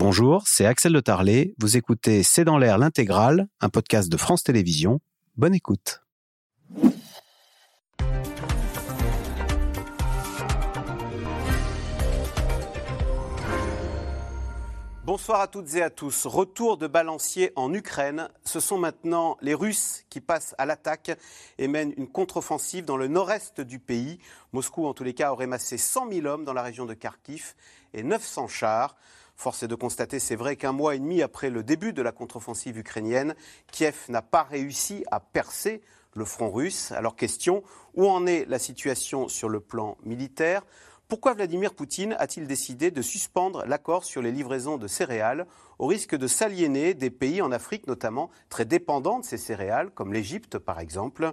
Bonjour, c'est Axel de Tarlet. Vous écoutez C'est dans l'air l'intégrale, un podcast de France Télévisions. Bonne écoute. Bonsoir à toutes et à tous. Retour de balancier en Ukraine. Ce sont maintenant les Russes qui passent à l'attaque et mènent une contre-offensive dans le nord-est du pays. Moscou, en tous les cas, aurait massé 100 000 hommes dans la région de Kharkiv et 900 chars. Force est de constater, c'est vrai, qu'un mois et demi après le début de la contre-offensive ukrainienne, Kiev n'a pas réussi à percer le front russe. Alors question, où en est la situation sur le plan militaire? Pourquoi Vladimir Poutine a-t-il décidé de suspendre l'accord sur les livraisons de céréales au risque de s'aliéner des pays en Afrique notamment très dépendants de ces céréales, comme l'Égypte par exemple?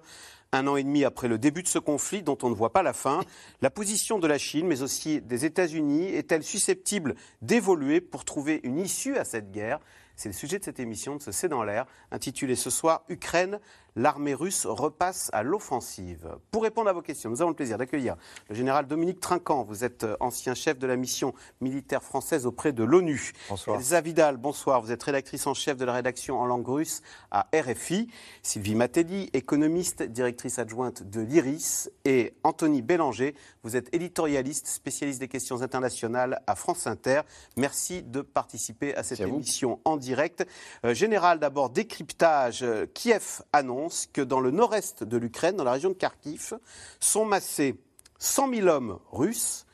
Un an et demi après le début de ce conflit dont on ne voit pas la fin, la position de la Chine, mais aussi des États-Unis, est-elle susceptible d'évoluer pour trouver une issue à cette guerre? C'est le sujet de cette émission de ce C'est dans l'air, intitulée ce soir Ukraine, l'armée russe repasse à l'offensive. Pour répondre à vos questions, nous avons le plaisir d'accueillir le général Dominique Trinquant. Vous êtes euh, ancien chef de la mission militaire française auprès de l'ONU. Bonsoir. Elsa Vidal, bonsoir. Vous êtes rédactrice en chef de la rédaction en langue russe à RFI. Sylvie Matteli, économiste, directrice adjointe de l'IRIS. Et Anthony Bélanger, vous êtes éditorialiste, spécialiste des questions internationales à France Inter. Merci de participer à cette émission en direct. Euh, général, d'abord, décryptage. Euh, Kiev annonce que dans le nord-est de l'Ukraine, dans la région de Kharkiv, sont massés 100 000 hommes russes,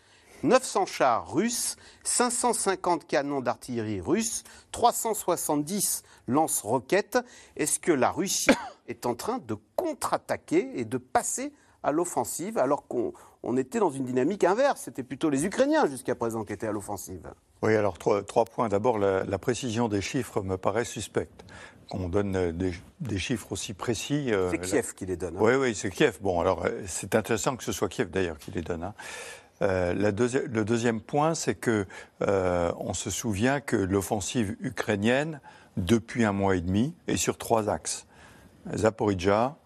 900 chars russes, 550 canons d'artillerie russes, 370 lance-roquettes. Est-ce que la Russie est en train de contre-attaquer et de passer à l'offensive alors qu'on était dans une dynamique inverse? C'était plutôt les Ukrainiens jusqu'à présent qui étaient à l'offensive. Oui, alors trois, points. D'abord, la, précision des chiffres me paraît suspecte qu'on donne euh, des, chiffres aussi précis. Euh, c'est Kiev qui les donne. Hein. Oui, oui, c'est Kiev. Bon, alors euh, c'est intéressant que ce soit Kiev d'ailleurs qui les donne. Hein. le deuxième point, c'est que on se souvient que l'offensive ukrainienne, depuis un mois et demi, est sur trois axes Zaporizhia,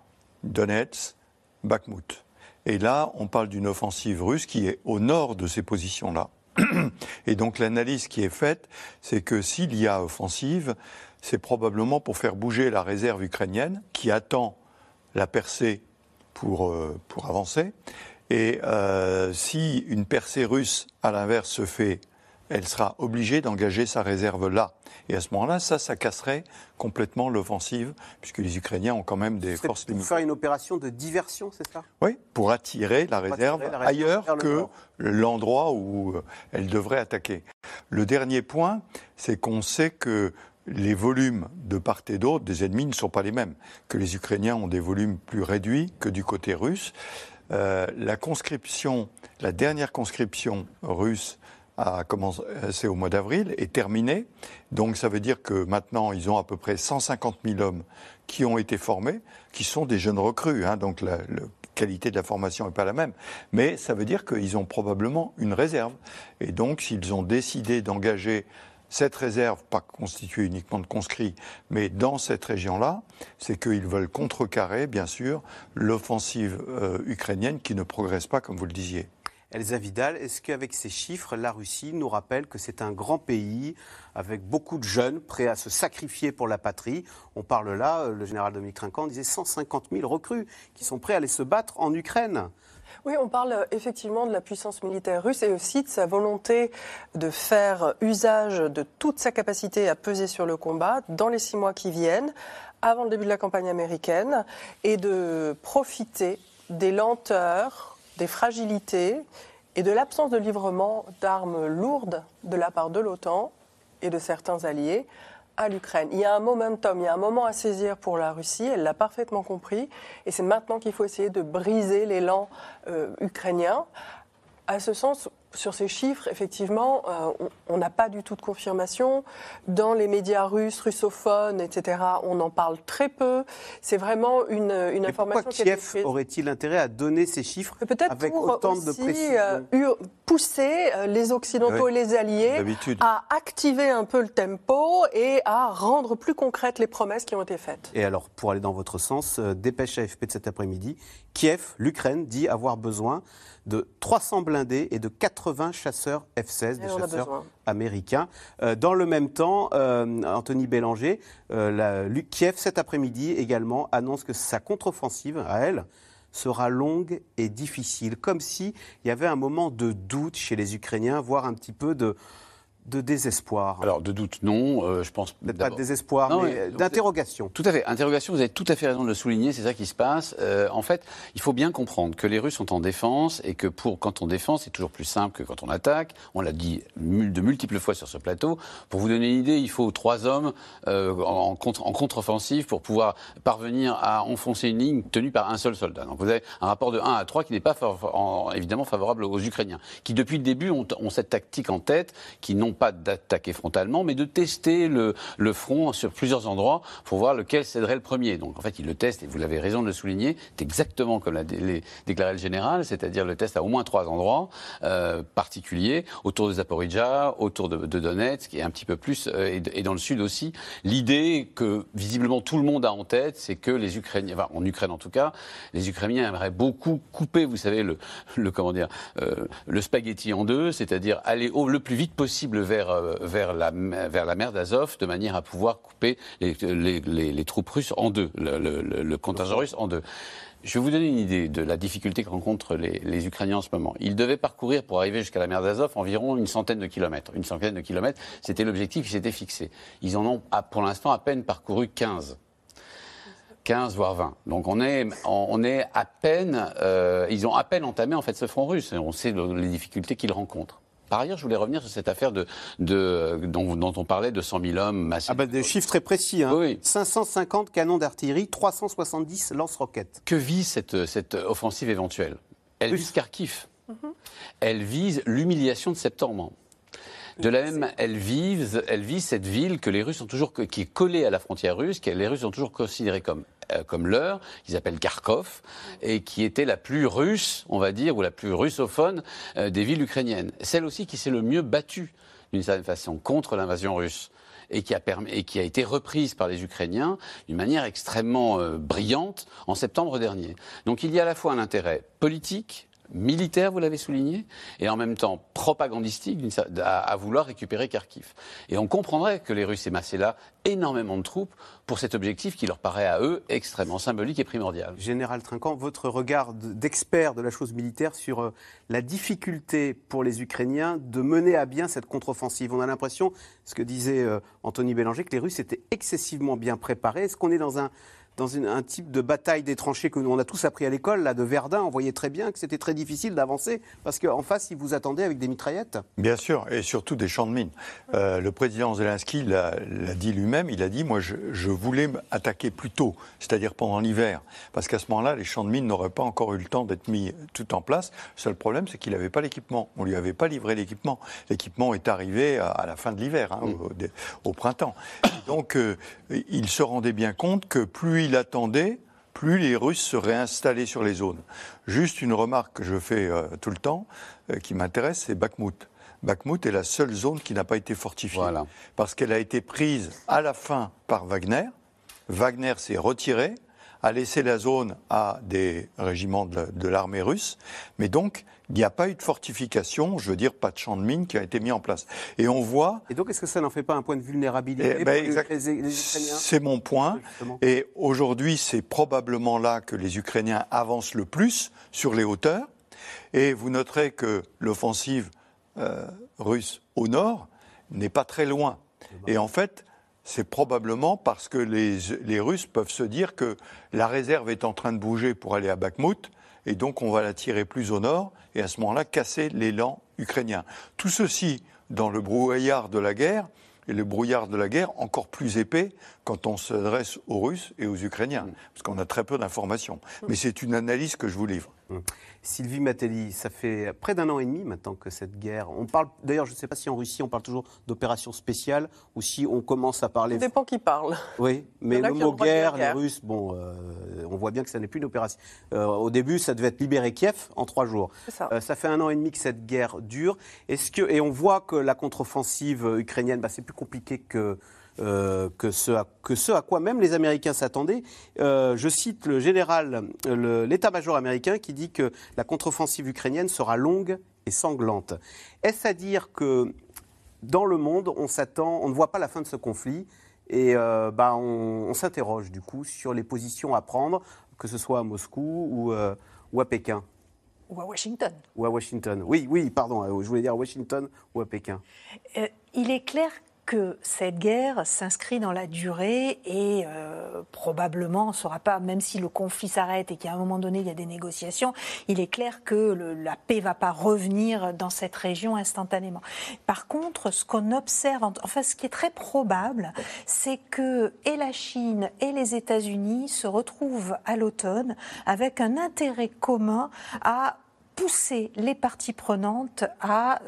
Donetsk, Bakhmut. Et là, on parle d'une offensive russe qui est au nord de ces positions-là. Et donc l'analyse qui est faite, c'est que s'il y a offensive, c'est probablement pour faire bouger la réserve ukrainienne qui attend la percée pour, euh, pour avancer. Et euh, si une percée russe, à l'inverse, se fait, elle sera obligée d'engager sa réserve là. Et à ce moment-là, ça, ça casserait complètement l'offensive, puisque les Ukrainiens ont quand même des forces limitées. Pour faire une opération de diversion, c'est ça? Oui, pour attirer la réserve, ailleurs que l'endroit où euh, elle devrait attaquer. Le dernier point, c'est qu'on sait que les volumes de part et d'autre des ennemis ne sont pas les mêmes, que les Ukrainiens ont des volumes plus réduits que du côté russe. Euh, la conscription, la dernière conscription russe a commencé au mois d'avril, est terminée. Donc ça veut dire que maintenant, ils ont à peu près 150 000 hommes qui ont été formés, qui sont des jeunes recrues. Hein, donc la, la, qualité de la formation n'est pas la même. Mais ça veut dire qu'ils ont probablement une réserve. Et donc s'ils ont décidé d'engager cette réserve, pas constituée uniquement de conscrits, mais dans cette région-là, c'est qu'ils veulent contrecarrer, bien sûr, l'offensive euh, ukrainienne qui ne progresse pas, comme vous le disiez. Elsa Vidal, est-ce qu'avec ces chiffres, la Russie nous rappelle que c'est un grand pays avec beaucoup de jeunes prêts à se sacrifier pour la patrie? On parle là, euh, le général Dominique Trinquant disait 150 000 recrues qui sont prêts à aller se battre en Ukraine. Oui, on parle euh, effectivement de la puissance militaire russe et aussi de sa volonté de faire usage de toute sa capacité à peser sur le combat dans les six mois qui viennent, avant le début de la campagne américaine, et de profiter des lenteurs, des fragilités et de l'absence de livrement d'armes lourdes de la part de l'OTAN et de certains alliés à l'Ukraine. Il y a un momentum, il y a un moment à saisir pour la Russie, elle l'a parfaitement compris, et c'est maintenant qu'il faut essayer de briser l'élan euh, ukrainien. À ce sens, sur ces chiffres, effectivement, euh, on n'a pas du tout de confirmation. Dans les médias russes, russophones, etc., on en parle très peu. C'est vraiment une, une information pourquoi Kiev aurait-il intérêt à donner ces chiffres avec pour autant aussi, de précision euh, pousser euh, les Occidentaux et les Alliés à activer un peu le tempo et à rendre plus concrètes les promesses qui ont été faites. Et alors, pour aller dans votre sens, dépêche AFP de cet après-midi, Kiev, l'Ukraine, dit avoir besoin de 300 blindés et de 80 chasseurs F-16, des chasseurs américains. Euh, dans le même temps, euh, Anthony Bélanger, la, Kiev cet après-midi également annonce que sa contre-offensive à elle sera longue et difficile, comme s'il y avait un moment de doute chez les Ukrainiens, voire un petit peu de de désespoir Alors, de doute, non. Euh, je pense. Pas de désespoir, mais d'interrogation. Tout à fait. Interrogation, vous avez tout à fait raison de le souligner, c'est ça qui se passe. Euh, en fait, il faut bien comprendre que les Russes sont en défense et que pour, quand on défend, c'est toujours plus simple que quand on attaque. On l'a dit de multiples fois sur ce plateau. Pour vous donner une idée, il faut trois hommes euh, en, contre, en contre-offensive pour pouvoir parvenir à enfoncer une ligne tenue par un seul soldat. Donc vous avez un rapport de 1 à 3 qui n'est pas évidemment favorable aux Ukrainiens, qui depuis le début ont, ont cette tactique en tête, qui n'ont pas d'attaquer frontalement, mais de tester le, front sur plusieurs endroits pour voir lequel céderait le premier. Donc en fait, il le teste, et vous l'avez raison de le souligner, c'est exactement comme l'a déclaré le général, c'est-à-dire le test à au moins trois endroits euh, particuliers, autour de Zaporizhia, autour de, Donetsk, et un petit peu plus, euh, et, dans le sud aussi. L'idée que visiblement tout le monde a en tête, c'est que les Ukrainiens, enfin, en Ukraine en tout cas, les Ukrainiens aimeraient beaucoup couper, vous savez, le, le comment dire, euh, le spaghetti en deux, c'est-à-dire aller au, le plus vite possible vers, euh, vers, la, mer d'Azov de manière à pouvoir couper les, troupes russes en deux, le, contingent russe en deux. Je vais vous donner une idée de la difficulté que rencontrent les, Ukrainiens en ce moment. Ils devaient parcourir pour arriver jusqu'à la mer d'Azov environ une centaine de kilomètres. Une centaine de kilomètres, c'était l'objectif qui s'était fixé. Ils en ont pour l'instant à peine parcouru 15. 15 voire 20. Donc on est, on est à peine, euh, ils ont à peine entamé en fait ce front russe. on sait les difficultés qu'ils rencontrent. Par ailleurs, je voulais revenir sur cette affaire de, de dont, dont, on parlait de 100 000 hommes massifs. Ah bah des chiffres très précis. Hein. Oui. 550 canons d'artillerie, 370 lance-roquettes. Que vise cette, cette offensive éventuelle? Elle vise Kharkiv. Mhm. Elle vise l'humiliation de septembre. De la même, elle vise, elle vise cette ville que les Russes ont toujours, qui est collée à la frontière russe, que les Russes ont toujours considérée comme comme leur, qu'ils appellent Kharkov, et qui était la plus russe, on va dire, ou la plus russophone euh, des villes ukrainiennes. Celle aussi qui s'est le mieux battue, d'une certaine façon, contre l'invasion russe. Et qui, a permis, et qui a été reprise par les Ukrainiens d'une manière extrêmement euh, brillante en septembre dernier. Donc il y a à la fois un intérêt politique, militaire, vous l'avez souligné, et en même temps propagandistique à, vouloir récupérer Kharkiv. Et on comprendrait que les Russes émassaient là énormément de troupes pour cet objectif qui leur paraît à eux extrêmement symbolique et primordial. Général Trinquant, votre regard d'expert de la chose militaire sur euh, la difficulté pour les Ukrainiens de mener à bien cette contre-offensive. On a l'impression, ce que disait euh, Anthony Bélanger, que les Russes étaient excessivement bien préparés. Est-ce qu'on est dans un dans un type de bataille des tranchées que on a tous appris à l'école, là, de Verdun. On voyait très bien que c'était très difficile d'avancer parce qu'en face, ils vous attendaient avec des mitraillettes. Bien sûr, et surtout des champs de mines. Euh, le président Zelensky l'a dit lui-même. Il a dit Moi, je, je voulais attaquer plus tôt, c'est-à-dire pendant l'hiver, parce qu'à ce moment-là, les champs de mines n'auraient pas encore eu le temps d'être mis tout en place. Le seul problème, c'est qu'il n'avait pas l'équipement. On lui avait pas livré l'équipement. L'équipement est arrivé à, la fin de l'hiver, hein, mm. au, printemps. donc, euh, il se rendait bien compte que plus il attendait, plus les Russes se réinstallaient sur les zones. Juste une remarque que je fais euh, tout le temps, euh, qui m'intéresse, c'est Bakhmut. Bakhmut est la seule zone qui n'a pas été fortifiée. Parce qu'elle a été prise à la fin par Wagner. Wagner s'est retiré, a laissé la zone à des régiments de, l'armée russe. Mais donc, il n'y a pas eu de fortification, je veux dire, pas de champ de mine qui a été mis en place. Et on voit. Et donc, est-ce que ça n'en fait pas un point de vulnérabilité eh ben, C'est mon point. Et aujourd'hui, c'est probablement là que les Ukrainiens avancent le plus sur les hauteurs. Et vous noterez que l'offensive euh, russe au nord n'est pas très loin. Et en fait, c'est probablement parce que les, Russes peuvent se dire que la réserve est en train de bouger pour aller à Bakhmut, et donc on va la tirer plus au nord, et à ce moment-là casser l'élan ukrainien. Tout ceci dans le brouillard de la guerre, et le brouillard de la guerre encore plus épais quand on s'adresse aux Russes et aux Ukrainiens, parce qu'on a très peu d'informations. Mais c'est une analyse que je vous livre. Sylvie Matelli, ça fait près d'un an et demi maintenant que cette guerre. On parle, d'ailleurs, je ne sais pas si en Russie on parle toujours d'opération spéciale ou si on commence à parler. Ça dépend qui parle. Oui, mais le mot guerre, les Russes, bon, euh, on voit bien que ça n'est plus une opération. Euh, au début, ça devait être libérer Kiev en trois jours. Ça. Euh, ça. fait un an et demi que cette guerre dure. Est-ce que et on voit que la contre-offensive ukrainienne, bah, c'est plus compliqué que euh, que, ce à, que, ce à, quoi même les Américains s'attendaient. Euh, je cite le général, l'état-major américain qui dit que la contre-offensive ukrainienne sera longue et sanglante. Est-ce à dire que dans le monde, on s'attend, on ne voit pas la fin de ce conflit et euh, bah, on, on s'interroge du coup sur les positions à prendre, que ce soit à Moscou ou, euh, ou à Pékin? Ou à Washington. Ou à Washington. Oui, oui, pardon, je voulais dire Washington ou à Pékin. Euh, il est clair que cette guerre s'inscrit dans la durée et euh, probablement ne saura pas, même si le conflit s'arrête et qu'à un moment donné il y a des négociations, il est clair que la paix va pas revenir dans cette région instantanément. Par contre, ce qu'on observe, enfin ce qui est très probable, c'est que et la Chine et les États-Unis se retrouvent à l'automne avec un intérêt commun à pousser les parties prenantes à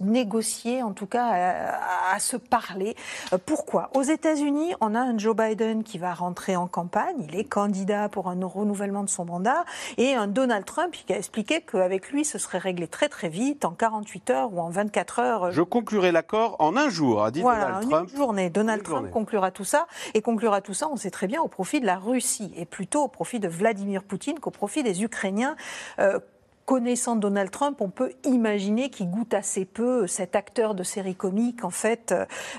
négocier, en tout cas à, se parler. Euh, pourquoi? Aux États-Unis, on a un Joe Biden qui va rentrer en campagne, il est candidat pour un renouvellement de son mandat, et un Donald Trump qui a expliqué qu'avec lui, ce serait réglé très très vite, en 48 heures ou en 24 heures. Je conclurai l'accord en un jour, a dit voilà, Donald Trump. Une journée. Donald Trump conclura tout ça, et conclura tout ça, on sait très bien, au profit de la Russie, et plutôt au profit de Vladimir Poutine qu'au profit des Ukrainiens. Euh, connaissant Donald Trump, on peut imaginer qu'il goûte assez peu cet acteur de série comique, en fait,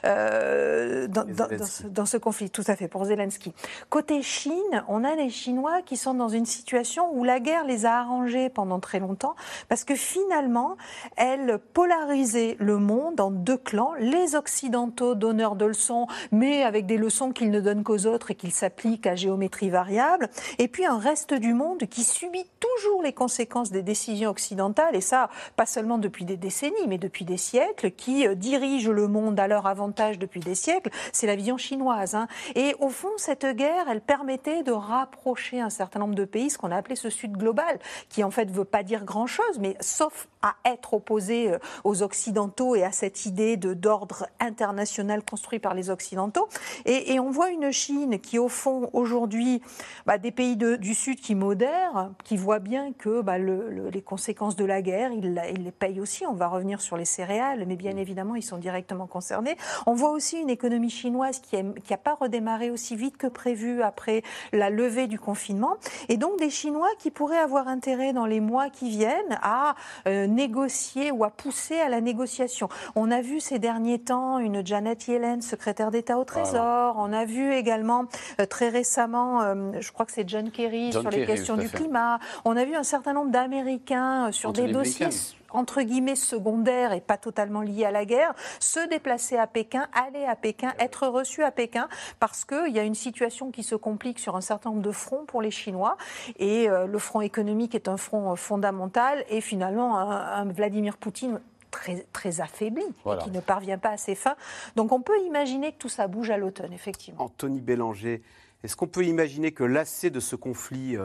euh, dans, ce, conflit. Tout à fait, pour Zelensky. Côté Chine, on a les Chinois qui sont dans une situation où la guerre les a arrangés pendant très longtemps, parce que finalement, elle polarisait le monde en deux clans. Les Occidentaux, donneurs de leçons, mais avec des leçons qu'ils ne donnent qu'aux autres et qu'ils s'appliquent à géométrie variable. Et puis un reste du monde qui subit toujours les conséquences des décisions occidentales, et ça, pas seulement depuis des décennies, mais depuis des siècles, qui euh, dirigent le monde à leur avantage depuis des siècles, c'est la vision chinoise. Hein. Et au fond, cette guerre, elle permettait de rapprocher un certain nombre de pays, ce qu'on a appelé ce Sud global, qui en fait veut pas dire grand-chose, mais sauf à être opposé euh, aux Occidentaux et à cette idée d'ordre international construit par les Occidentaux. Et, on voit une Chine qui, au fond, aujourd'hui, bah, des pays du Sud qui modèrent, qui voient bien que bah, le les conséquences de la guerre, ils, les payent aussi. On va revenir sur les céréales, mais bien évidemment, ils sont directement concernés. On voit aussi une économie chinoise qui n'a pas redémarré aussi vite que prévu après la levée du confinement. Et donc des Chinois qui pourraient avoir intérêt dans les mois qui viennent à euh, négocier ou à pousser à la négociation. On a vu ces derniers temps une Janet Yellen, secrétaire d'État au Trésor. On a vu également euh, très récemment, euh, je crois que c'est John Kerry sur les questions du climat. On a vu un certain nombre d'Américains euh, sur des dossiers entre guillemets secondaires et pas totalement liés à la guerre, se déplacer à Pékin, aller à Pékin, être reçu à Pékin, parce qu'il y a une situation qui se complique sur un certain nombre de fronts pour les Chinois. Et euh, le front économique est un front euh, fondamental. Et finalement, un, Vladimir Poutine Très, très, affaibli et qui ne parvient pas à ses fins. Donc on peut imaginer que tout ça bouge à l'automne, effectivement. Anthony Bélanger, est-ce qu'on peut imaginer que l'assez de ce conflit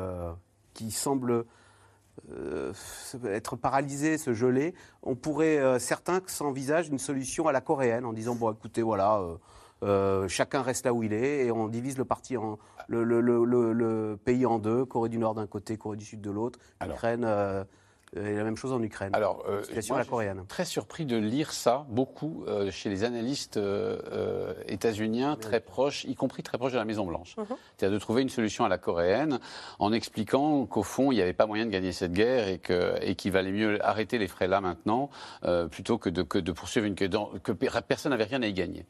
qui semble euh, être paralysé, se geler, on pourrait, euh, certains s'envisagent une solution à la coréenne en disant, bon écoutez, voilà, euh, chacun reste là où il est et on divise le, parti en, le, le, pays en deux, Corée du Nord d'un côté, Corée du Sud de l'autre, Ukraine et la même chose en Ukraine. Alors, euh, situation la coréenne. Très surpris de lire ça beaucoup euh, chez les analystes euh, états-uniens très proches, y compris très proches de la Maison Blanche. Mhm. C'est-à-dire de trouver une solution à la coréenne en expliquant qu'au fond il n'y avait pas moyen de gagner cette guerre et et qu'il valait mieux arrêter les frais là maintenant plutôt que de, que de poursuivre une que, que personne n'avait rien à y gagner.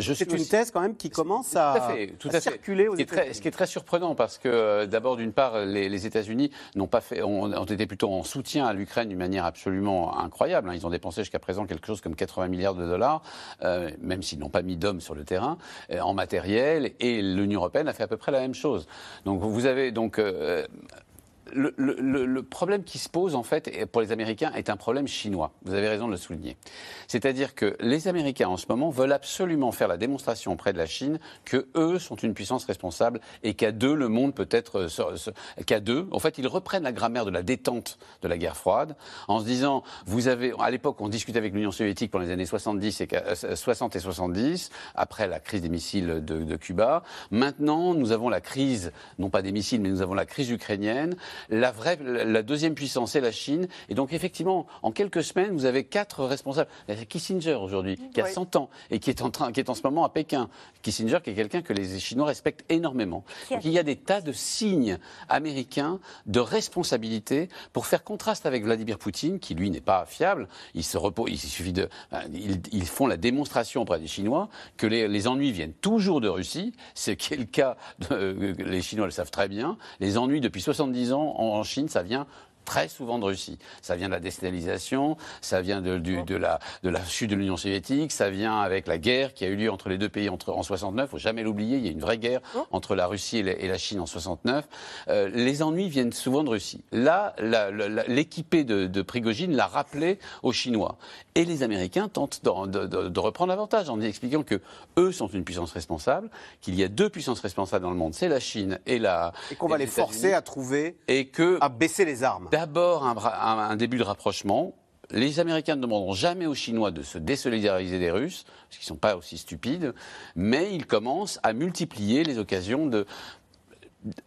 C'est une thèse quand même qui commence à, tout à, circuler aux ce qui est très surprenant parce que euh, d'abord d'une part les, États-Unis n'ont pas fait, ont, été plutôt en soutien à l'Ukraine d'une manière absolument incroyable. Hein. Ils ont dépensé jusqu'à présent quelque chose comme 80 milliards de dollars, euh, même s'ils n'ont pas mis d'hommes sur le terrain, euh, en matériel. Et l'Union européenne a fait à peu près la même chose. Donc vous avez donc le, problème qui se pose, en fait, pour les Américains, est un problème chinois. Vous avez raison de le souligner. C'est-à-dire que les Américains, en ce moment, veulent absolument faire la démonstration auprès de la Chine que eux sont une puissance responsable et qu'à deux, le monde peut être. Euh, qu'à deux, en fait, ils reprennent la grammaire de la détente de la guerre froide en se disant vous avez. À l'époque, on discutait avec l'Union soviétique pendant les années 70 et, 60 et 70, après la crise des missiles de Cuba. Maintenant, nous avons la crise, non pas des missiles, mais nous avons la crise ukrainienne. La, vraie, la deuxième puissance, c'est la Chine. Et donc, effectivement, en quelques semaines, vous avez quatre responsables. Il y a Kissinger aujourd'hui, qui a 100 ans et qui est, en train, qui est en ce moment à Pékin. Kissinger, qui est quelqu'un que les Chinois respectent énormément. Donc, il y a des tas de signes américains de responsabilité pour faire contraste avec Vladimir Poutine, qui lui n'est pas fiable. Il se repose, il suffit de, ils, font la démonstration auprès des Chinois que les, les ennuis viennent toujours de Russie. C'est qui est le cas, de, les Chinois le savent très bien. Les ennuis depuis 70 ans en Chine, ça vient très souvent de Russie. Ça vient de la déstabilisation, ça vient de, de, la, de la, chute de l'Union soviétique, ça vient avec la guerre qui a eu lieu entre les deux pays entre, en 69. Faut jamais l'oublier, il y a une vraie guerre oh. entre la Russie et la, Chine en 69. Euh, les ennuis viennent souvent de Russie. Là, l'équipé de, de Prigogine l'a rappelé aux Chinois. Et les Américains tentent de, de, reprendre l'avantage en expliquant que eux sont une puissance responsable, qu'il y a deux puissances responsables dans le monde, c'est la Chine et la. Et qu'on va les forcer à trouver et que à baisser les armes d'abord un, début de rapprochement. Les Américains ne demanderont jamais aux Chinois de se désolidariser des Russes, parce qu'ils ne sont pas aussi stupides, mais ils commencent à multiplier les occasions de,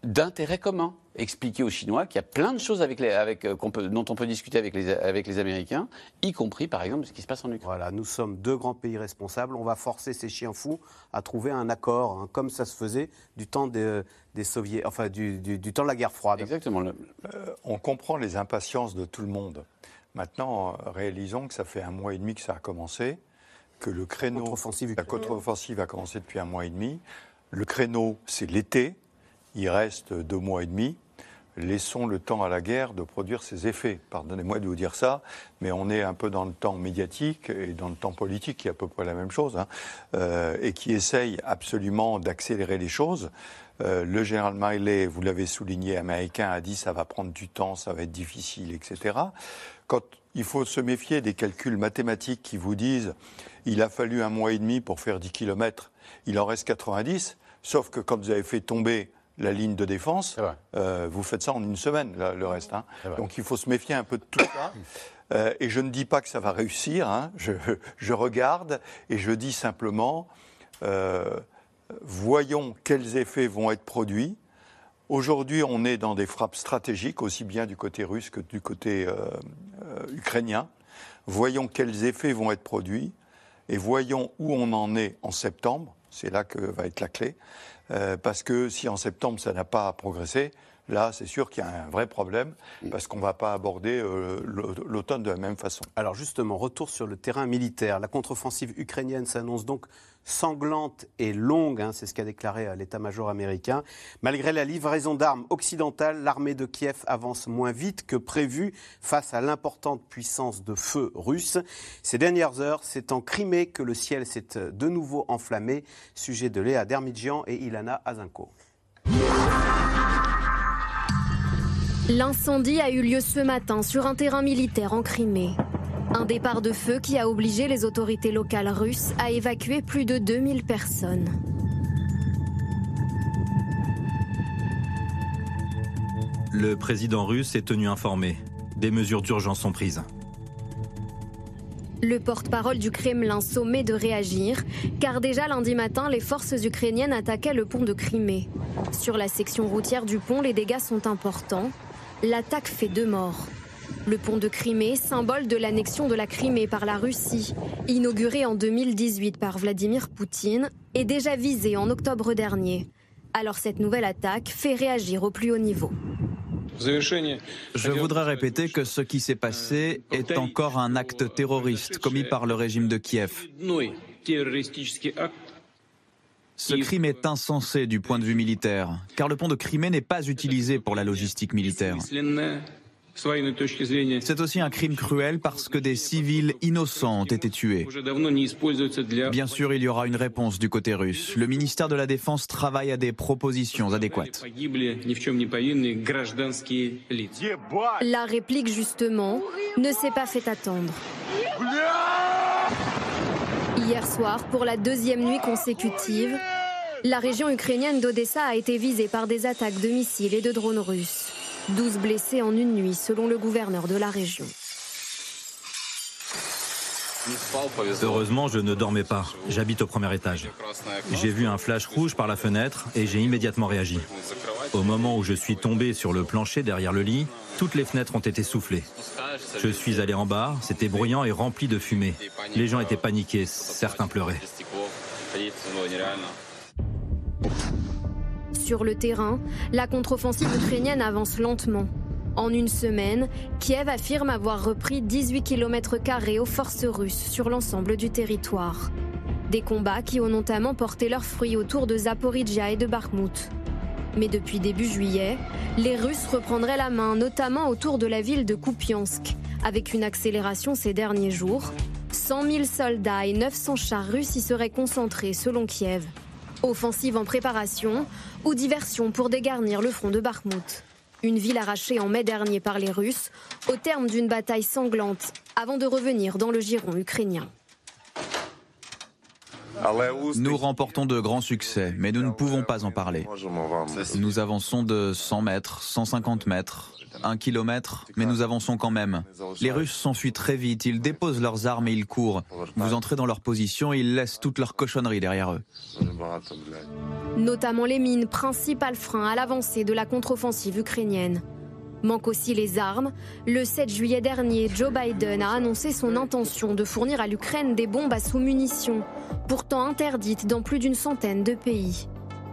d'intérêt commun. Expliquer aux Chinois qu'il y a plein de choses avec avec, euh, dont on peut discuter avec les, avec les Américains, y compris par exemple ce qui se passe en Ukraine. Voilà, nous sommes deux grands pays responsables. On va forcer ces chiens fous à trouver un accord, hein, comme ça se faisait du temps des, des soviets, enfin du, du, temps de la guerre froide. Exactement. Euh, on comprend les impatiences de tout le monde. Maintenant, réalisons que ça fait un mois et demi que ça a commencé, que le créneau, la contre-offensive a commencé depuis un mois et demi. Le créneau, c'est l'été il reste deux mois et demi. Laissons le temps à la guerre de produire ses effets. Pardonnez-moi de vous dire ça, mais on est un peu dans le temps médiatique et dans le temps politique, qui est à peu près la même chose, hein, euh, et qui essaye absolument d'accélérer les choses. Euh, le général Miley, vous l'avez souligné, américain, a dit ça va prendre du temps, ça va être difficile, etc. Quand il faut se méfier des calculs mathématiques qui vous disent il a fallu un mois et demi pour faire 10 km, il en reste 90, sauf que quand vous avez fait tomber la ligne de défense, euh, vous faites ça en une semaine, le reste. Hein. Donc il faut se méfier un peu de tout ça. Euh, et je ne dis pas que ça va réussir, hein. je, regarde et je dis simplement, euh, voyons quels effets vont être produits. Aujourd'hui, on est dans des frappes stratégiques, aussi bien du côté russe que du côté ukrainien. Voyons quels effets vont être produits et voyons où on en est en septembre. C'est là que va être la clé. Euh, parce que si en septembre ça n'a pas progressé, Là, c'est sûr qu'il y a un vrai problème parce qu'on ne va pas aborder euh, l'automne de la même façon. Alors justement, retour sur le terrain militaire. La contre-offensive ukrainienne s'annonce donc sanglante et longue, hein, c'est ce qu'a déclaré euh, l'état-major américain. Malgré la livraison d'armes occidentales, l'armée de Kiev avance moins vite que prévu face à l'importante puissance de feu russe. Ces dernières heures, c'est en Crimée que le ciel s'est de nouveau enflammé. Sujet de Léa Dermidjian et Ilana Azinko. L'incendie a eu lieu ce matin sur un terrain militaire en Crimée. Un départ de feu qui a obligé les autorités locales russes à évacuer plus de 2000 personnes. Le président russe est tenu informé. Des mesures d'urgence sont prises. Le porte-parole du Kremlin sommet de réagir, car déjà lundi matin, les forces ukrainiennes attaquaient le pont de Crimée. Sur la section routière du pont, les dégâts sont importants. L'attaque fait deux morts. Le pont de Crimée, symbole de l'annexion de la Crimée par la Russie, inauguré en 2018 par Vladimir Poutine, est déjà visé en octobre dernier. Alors cette nouvelle attaque fait réagir au plus haut niveau. Je voudrais répéter que ce qui s'est passé est encore un acte terroriste commis par le régime de Kiev. Ce crime est insensé du point de vue militaire, car le pont de Crimée n'est pas utilisé pour la logistique militaire. C'est aussi un crime cruel parce que des civils innocents ont été tués. Bien sûr, il y aura une réponse du côté russe. Le ministère de la Défense travaille à des propositions adéquates. La réplique, justement, ne s'est pas fait attendre. Hier soir, pour la deuxième nuit consécutive, la région ukrainienne d'Odessa a été visée par des attaques de missiles et de drones russes. 12 blessés en une nuit, selon le gouverneur de la région. Heureusement, je ne dormais pas. J'habite au premier étage. J'ai vu un flash rouge par la fenêtre et j'ai immédiatement réagi. Au moment où je suis tombé sur le plancher derrière le lit, toutes les fenêtres ont été soufflées. Je suis allé en bas, c'était bruyant et rempli de fumée. Les gens étaient paniqués, certains pleuraient. Sur le terrain, la contre-offensive ukrainienne avance lentement. En une semaine, Kiev affirme avoir repris 18 km aux forces russes sur l'ensemble du territoire. Des combats qui ont notamment porté leurs fruits autour de Zaporizhia et de Bakhmut. Mais depuis début juillet, les Russes reprendraient la main, notamment autour de la ville de Kupiansk, avec une accélération ces derniers jours. 100 000 soldats et 900 chars russes y seraient concentrés, selon Kiev. Offensive en préparation ou diversion pour dégarnir le front de Bakhmut. Une ville arrachée en mai dernier par les Russes, au terme d'une bataille sanglante, avant de revenir dans le giron ukrainien. Nous remportons de grands succès, mais nous ne pouvons pas en parler. Nous avançons de 100 mètres, 150 mètres, 1 kilomètre, mais nous avançons quand même. Les Russes s'enfuient très vite, ils déposent leurs armes et ils courent. Vous entrez dans leur position et ils laissent toutes leurs cochonneries derrière eux. Notamment les mines, principal frein à l'avancée de la contre-offensive ukrainienne. Manque aussi les armes. Le 7 juillet dernier, Joe Biden a annoncé son intention de fournir à l'Ukraine des bombes à sous-munitions, pourtant interdites dans plus d'une centaine de pays.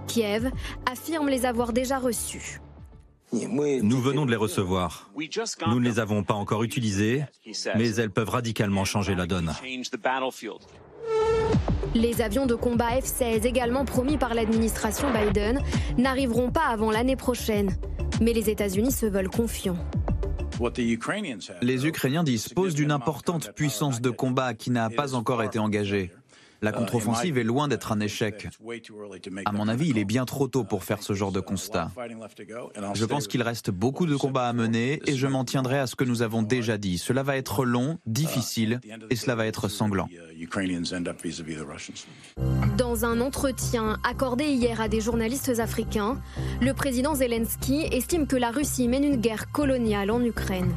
Kiev affirme les avoir déjà reçues. Nous venons de les recevoir. Nous ne les avons pas encore utilisées, mais elles peuvent radicalement changer la donne. Les avions de combat F-16 également promis par l'administration Biden n'arriveront pas avant l'année prochaine. Mais les États-Unis se veulent confiants. Les Ukrainiens disposent d'une importante puissance de combat qui n'a pas encore été engagée. La contre-offensive est loin d'être un échec. À mon avis, il est bien trop tôt pour faire ce genre de constat. Je pense qu'il reste beaucoup de combats à mener et je m'en tiendrai à ce que nous avons déjà dit. Cela va être long, difficile et cela va être sanglant. Dans un entretien accordé hier à des journalistes africains, le président Zelensky estime que la Russie mène une guerre coloniale en Ukraine.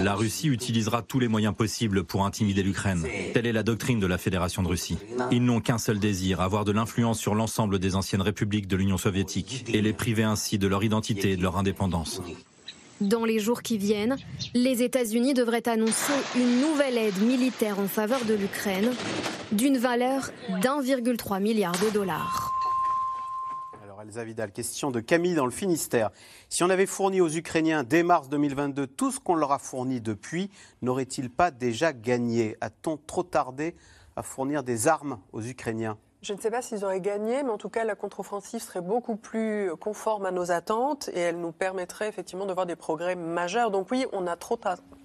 La Russie utilisera tous les moyens possibles pour intimider l'Ukraine. Telle est la doctrine de la Fédération de Russie. Ils n'ont qu'un seul désir, avoir de l'influence sur l'ensemble des anciennes républiques de l'Union soviétique et les priver ainsi de leur identité et de leur indépendance. Dans les jours qui viennent, les États-Unis devraient annoncer une nouvelle aide militaire en faveur de l'Ukraine d'une valeur d'1,3 milliard de dollars. Elsa Vidal, question de Camille dans le Finistère. Si on avait fourni aux Ukrainiens dès mars 2022 tout ce qu'on leur a fourni depuis, n'aurait-il pas déjà gagné? A-t-on trop tardé à fournir des armes aux Ukrainiens? Je ne sais pas s'ils auraient gagné, mais en tout cas, la contre-offensive serait beaucoup plus conforme à nos attentes et elle nous permettrait effectivement de voir des progrès majeurs. Donc oui, on a trop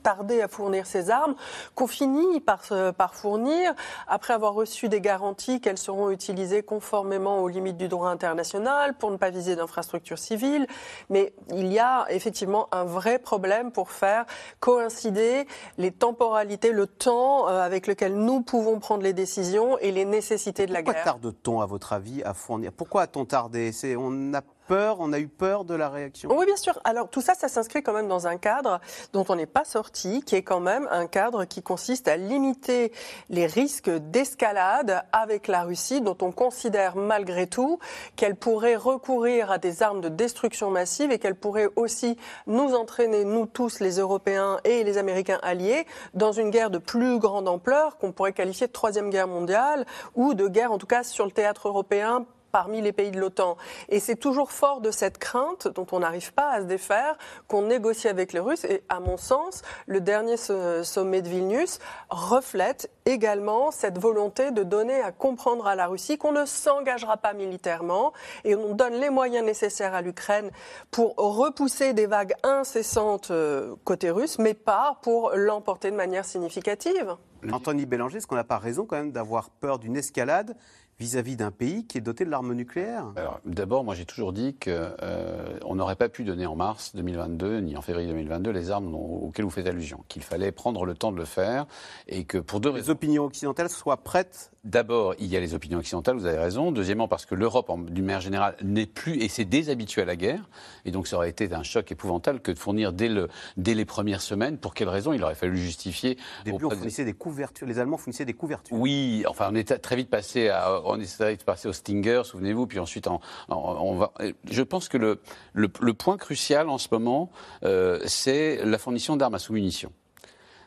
tardé à fournir ces armes, qu'on finit par, par fournir, après avoir reçu des garanties qu'elles seront utilisées conformément aux limites du droit international, pour ne pas viser d'infrastructures civiles. Mais il y a effectivement un vrai problème pour faire coïncider les temporalités, le temps euh, avec lequel nous pouvons prendre les décisions et les nécessités de la guerre. tarde-t-on, à votre avis, à fournir? Pourquoi a-t-on tardé? On a peur, on a eu peur de la réaction Oui, bien sûr. Alors tout ça, ça s'inscrit quand même dans un cadre dont on n'est pas sorti, qui est quand même un cadre qui consiste à limiter les risques d'escalade avec la Russie, dont on considère malgré tout qu'elle pourrait recourir à des armes de destruction massive et qu'elle pourrait aussi nous entraîner, nous tous, les Européens et les Américains alliés, dans une guerre de plus grande ampleur qu'on pourrait qualifier de troisième guerre mondiale ou de guerre, en tout cas, sur le théâtre européen parmi les pays de l'OTAN. Et c'est toujours fort de cette crainte dont on n'arrive pas à se défaire qu'on négocie avec les Russes. Et à mon sens, le dernier sommet de Vilnius reflète également cette volonté de donner à comprendre à la Russie qu'on ne s'engagera pas militairement et on donne les moyens nécessaires à l'Ukraine pour repousser des vagues incessantes euh, côté russe, mais pas pour l'emporter de manière significative. Anthony Bélanger, est-ce qu'on n'a pas raison quand même d'avoir peur d'une escalade vis-à-vis d'un pays qui est doté de l'arme nucléaire. D'abord, moi j'ai toujours dit qu'on euh, n'aurait pas pu donner en mars 2022 ni en février 2022 les armes auxquelles vous faites allusion, qu'il fallait prendre le temps de le faire et que pour deux Les opinions occidentales soient prêtes D'abord, il y a les opinions occidentales, vous avez raison. Deuxièmement, parce que l'Europe, d'une manière générale, n'est plus et s'est déshabituée à la guerre. Et donc, ça aurait été un choc épouvantable que de fournir dès, le, dès les premières semaines. Pour quelle raison? Il aurait fallu justifier. Au début, on fournissait des couvertures. Les Allemands fournissaient des couvertures. Oui, enfin, on est très vite passé, à, on est très vite passé au Stinger, souvenez-vous. Puis ensuite, on, va. Je pense que le, le, point crucial en ce moment, euh, c'est la fournition d'armes à sous-munitions.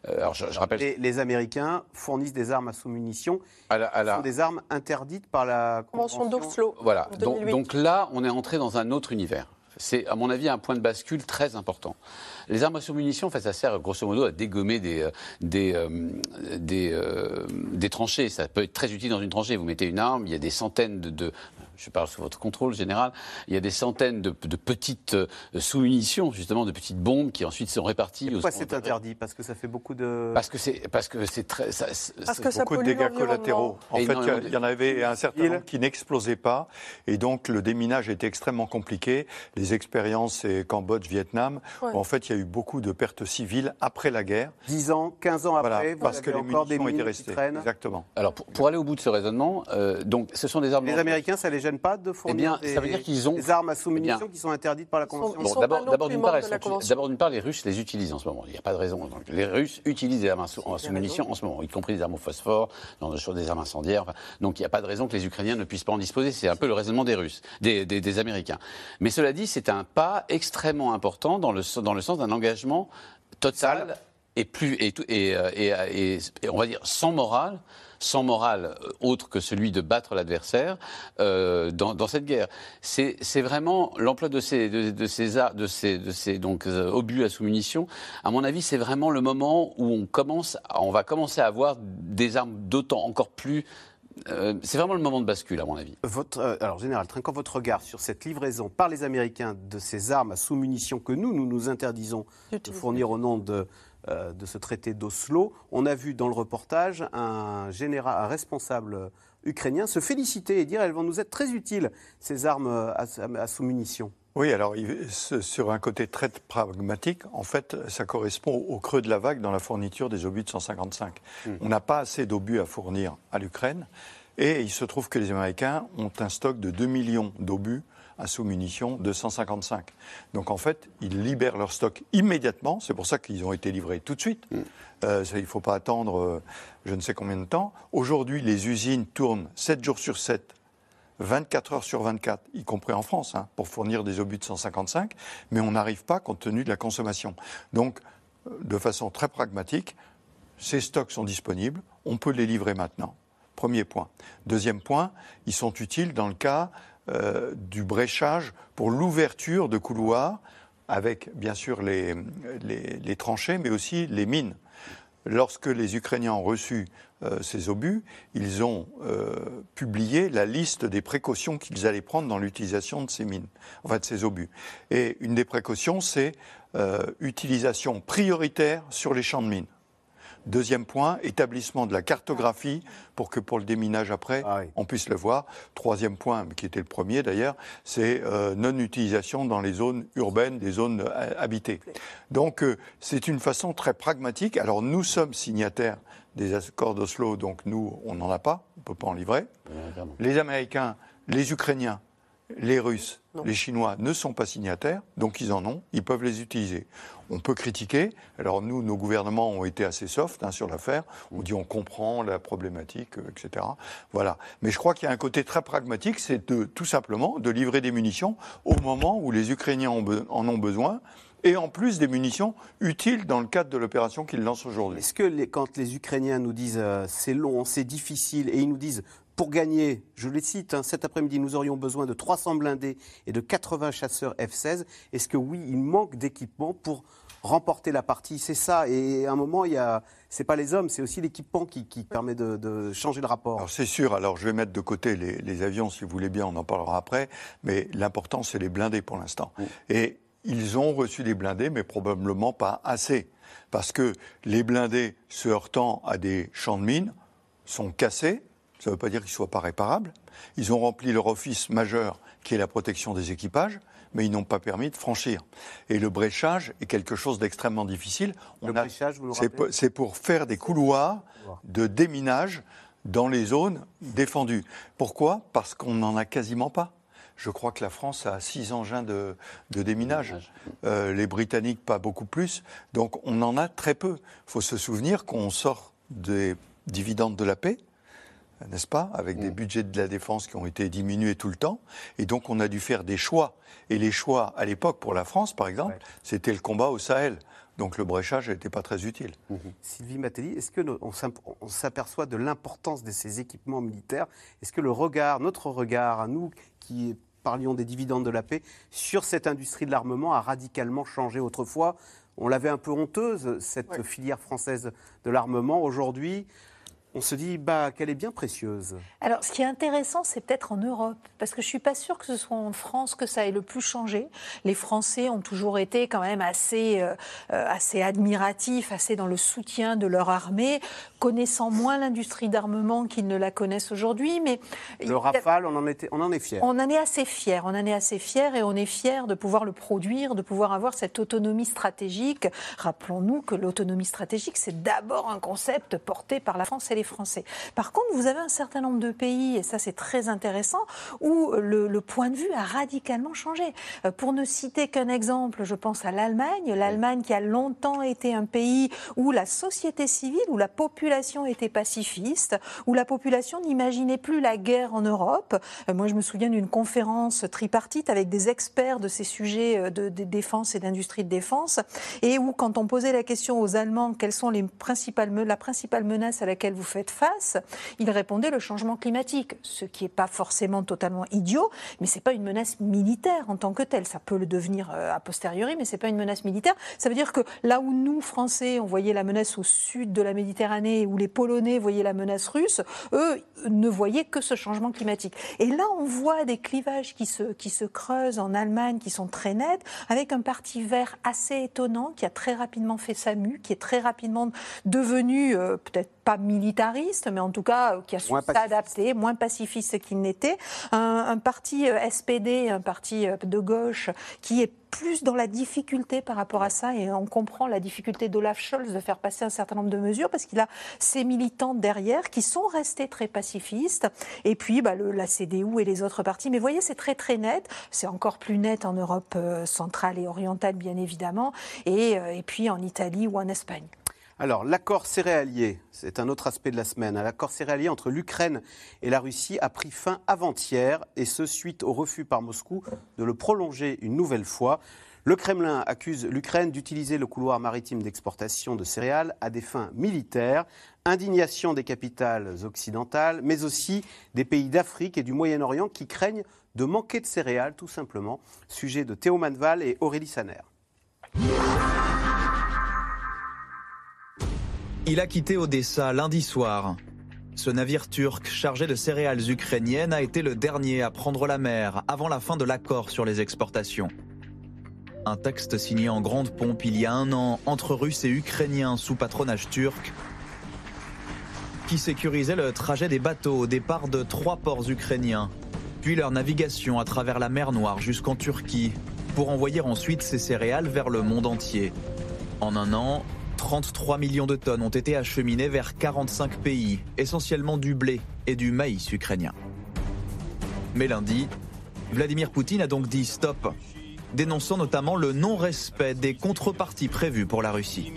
Euh, alors je, rappelle... les, Américains fournissent des armes à sous-munitions. Ce sont des armes interdites par la Convention d'Oslo. Voilà. Donc, donc, là, on est entré dans un autre univers. C'est, à mon avis, un point de bascule très important. Les armes à sous-munitions, en fait, ça sert grosso modo à dégommer des, euh, des, euh, des, des, tranchées. Ça peut être très utile dans une tranchée. Vous mettez une arme, il y a des centaines de je parle sous votre contrôle général, il y a des centaines de, petites euh, sous-munitions, justement, de petites bombes qui ensuite sont réparties. pourquoi c'est interdit? Parce que ça fait beaucoup de. Parce que c'est parce que c'est très. Ça, parce que ça beaucoup de dégâts collatéraux. En fait, il y, en avait un certain nombre qui n'explosaient pas, et donc le déminage était extrêmement compliqué. Les expériences, c'est Cambodge, Vietnam. en fait, il y a eu beaucoup de pertes civiles après la guerre. 10 ans, 15 ans après, parce que les munitions étaient restées. Exactement. Alors, pour, aller au bout de ce raisonnement, euh, donc, ce sont des armes. Les Américains, ça les pas de fournir eh bien, ça veut dire qu'ils ont... des armes à sous-munitions qui sont interdites par la Convention D'abord, d'une part, les Russes les utilisent en ce moment. Il n'y a pas de raison. les Russes utilisent des armes à sous-munitions en ce moment, y compris des armes au phosphore, des armes incendiaires. donc il n'y a pas de raison que les Ukrainiens ne puissent pas en disposer. C'est un peu le raisonnement des Russes, des, Américains. Mais cela dit, c'est un pas extrêmement important dans le, dans le sens d'un engagement total et, plus, et, et, et, on va dire sans morale sans morale euh, autre que celui de battre l'adversaire euh, dans, cette guerre. C'est vraiment l'emploi de ces, de, ces, de ces, de ces donc, euh, obus à sous-munitions. À mon avis, c'est vraiment le moment où on, commence, on va commencer à avoir des armes d'autant encore plus c'est vraiment le moment de bascule, à mon avis. Votre, alors, Général trinquant votre regard sur cette livraison par les Américains de ces armes à sous-munitions que nous, nous nous interdisons de fournir au nom de, euh, de ce traité d'Oslo, on a vu dans le reportage un, général, un responsable ukrainien se féliciter et dire elles vont nous être très utiles, ces armes à, sous-munitions. Oui, alors sur un côté très pragmatique, en fait, ça correspond au creux de la vague dans la fourniture des obus de 155. Hmm. On n'a pas assez d'obus à fournir à l'Ukraine, et il se trouve que les Américains ont un stock de 2 millions d'obus à sous-munitions de 155. Donc en fait, ils libèrent leur stock immédiatement. C'est pour ça qu'ils ont été livrés tout de suite. Mm. Euh, il ne faut pas attendre euh, je ne sais combien de temps. Aujourd'hui, les usines tournent 7 jours sur 7. 24 heures sur 24, y compris en France, hein, pour fournir des obus de 155, mais on n'arrive pas compte tenu de la consommation. Donc, euh, de façon très pragmatique, ces stocks sont disponibles, on peut les livrer maintenant. Premier point. Deuxième point, ils sont utiles dans le cas euh, du bréchage pour l'ouverture de couloirs avec bien sûr les, tranchées, mais aussi les mines. Lorsque les Ukrainiens ont reçu euh, ces obus, ils ont euh, publié la liste des précautions qu'ils allaient prendre dans l'utilisation de ces mines, enfin de ces obus. Et une des précautions, c'est utilisation prioritaire sur les champs de mines. Deuxième point, établissement de la cartographie pour que pour le déminage après, ah on puisse le voir. Troisième point, qui était le premier d'ailleurs, c'est euh, non-utilisation dans les zones urbaines, des zones euh, habitées. Donc euh, c'est une façon très pragmatique. Alors nous sommes signataires des accords d'Oslo, donc nous, on n'en a pas, on ne peut pas en livrer. Les Américains, les Ukrainiens, les Russes, les Chinois ne sont pas signataires, donc ils en ont, ils peuvent les utiliser. On peut critiquer. Alors nous, nos gouvernements ont été assez soft hein, sur l'affaire. On dit on comprend la problématique, euh, etc. Voilà. Mais je crois qu'il y a un côté très pragmatique, c'est de tout simplement de livrer des munitions au moment où les Ukrainiens en ont besoin et en plus des munitions utiles dans le cadre de l'opération qu'ils lancent aujourd'hui. Est-ce que quand les Ukrainiens nous disent euh, c'est long, c'est difficile, et ils nous disent pour gagner, je les cite, hein, cet après-midi, nous aurions besoin de 300 blindés et de 80 chasseurs F-16. Est-ce que oui, il manque d'équipement pour remporter la partie? C'est ça. Et à un moment, il y a, c'est pas les hommes, c'est aussi l'équipement qui, permet de, changer le rapport. Alors c'est sûr. Alors je vais mettre de côté les, avions, si vous voulez bien, on en parlera après. Mais l'important, c'est les blindés pour l'instant. Et ils ont reçu des blindés, mais probablement pas assez. Parce que les blindés se heurtant à des champs de mines sont cassés Ça ne veut pas dire qu'ils ne soient pas réparables. Ils ont rempli leur office majeur, qui est la protection des équipages, mais ils n'ont pas permis de franchir. Et le bréchage est quelque chose d'extrêmement difficile. Le bréchage, vous le C'est pour faire des couloirs de déminage dans les zones défendues. Pourquoi? Parce qu'on n'en a quasiment pas. Je crois que la France a six engins de, déminage. Euh, les Britanniques, pas beaucoup plus. Donc on en a très peu. Il faut se souvenir qu'on sort des dividendes de la paix, n'est-ce pas, avec des mm. budgets de la défense qui ont été diminués tout le temps. Et donc on a dû faire des choix. Et les choix, à l'époque, pour la France, par exemple, c'était le combat au Sahel. Donc le bréchage n'était pas très utile. Mm-hmm. Sylvie Matelli, est-ce qu'on s'aperçoit de l'importance de ces équipements militaires? Est-ce que le regard, notre regard à nous, qui parlions des dividendes de la paix, sur cette industrie de l'armement a radicalement changé autrefois? On l'avait un peu honteuse, cette filière française de l'armement. Aujourd'hui, on se dit bah, qu'elle est bien précieuse. Alors, ce qui est intéressant, c'est peut-être en Europe, parce que je ne suis pas sûre que ce soit en France que ça ait le plus changé. Les Français ont toujours été quand même assez, euh, euh, assez admiratifs, assez dans le soutien de leur armée, connaissant moins l'industrie d'armement qu'ils ne la connaissent aujourd'hui. Mais le Rafale, on en, était, on en est fier. On en est assez fier. On en est assez fier et on est fier de pouvoir le produire, de pouvoir avoir cette autonomie stratégique. Rappelons-nous que l'autonomie stratégique, c'est d'abord un concept porté par la France et les Français. Par contre, vous avez un certain nombre de pays, et ça c'est très intéressant, où le, point de vue a radicalement changé. Euh, pour ne citer qu'un exemple, je pense à l'Allemagne. L'Allemagne qui a longtemps été un pays où la société civile, où la population était pacifiste, où la population n'imaginait plus la guerre en Europe. Euh, moi, je me souviens d'une conférence tripartite avec des experts de ces sujets euh, de, de défense et d'industrie de défense, et où quand on posait la question aux Allemands, quelles sont les principales, la principale menace à laquelle vous faites face, il répondait le changement climatique, ce qui n'est pas forcément totalement idiot, mais c'est pas une menace militaire en tant que telle. Ça peut le devenir euh, a posteriori, mais c'est pas une menace militaire. Ça veut dire que là où nous, Français, on voyait la menace au sud de la Méditerranée, où les Polonais voyaient la menace russe, eux ne voyaient que ce changement climatique. Et là, on voit des clivages qui se, qui se creusent en Allemagne, qui sont très nets, avec un parti vert assez étonnant, qui a très rapidement fait sa mue, qui est très rapidement devenu, euh, peut-être pas militariste, mais en tout cas euh, qui a su s'adapter, moins pacifiste qu'il n'était. Un, parti euh, SPD, un parti euh, de gauche qui est plus dans la difficulté par rapport à ça et on comprend la difficulté d'Olaf Scholz de faire passer un certain nombre de mesures parce qu'il a ses militants derrière qui sont restés très pacifistes et puis bah, le, la CDU et les autres partis. Mais vous voyez, c'est très très net. C'est encore plus net en Europe centrale et orientale, bien évidemment, et, et puis en Italie ou en Espagne. Alors, l'accord céréalier, c'est un autre aspect de la semaine. L'accord céréalier entre l'Ukraine et la Russie a pris fin avant-hier, et ce suite au refus par Moscou de le prolonger une nouvelle fois. Le Kremlin accuse l'Ukraine d'utiliser le couloir maritime d'exportation de céréales à des fins militaires. Indignation des capitales occidentales, mais aussi des pays d'Afrique et du Moyen-Orient qui craignent de manquer de céréales, tout simplement. Sujet de Théo Manval et Aurélie Saner. Il a quitté Odessa lundi soir. Ce navire turc chargé de céréales ukrainiennes a été le dernier à prendre la mer avant la fin de l'accord sur les exportations. Un texte signé en grande pompe il y a un an entre Russes et Ukrainiens sous patronage turc qui sécurisait le trajet des bateaux au départ de trois ports ukrainiens, puis leur navigation à travers la mer Noire jusqu'en Turquie pour envoyer ensuite ces céréales vers le monde entier. En un an, 33 millions de tonnes ont été acheminées vers 45 pays, essentiellement du blé et du maïs ukrainien. Mais lundi, Vladimir Poutine a donc dit stop, dénonçant notamment le non-respect des contreparties prévues pour la Russie.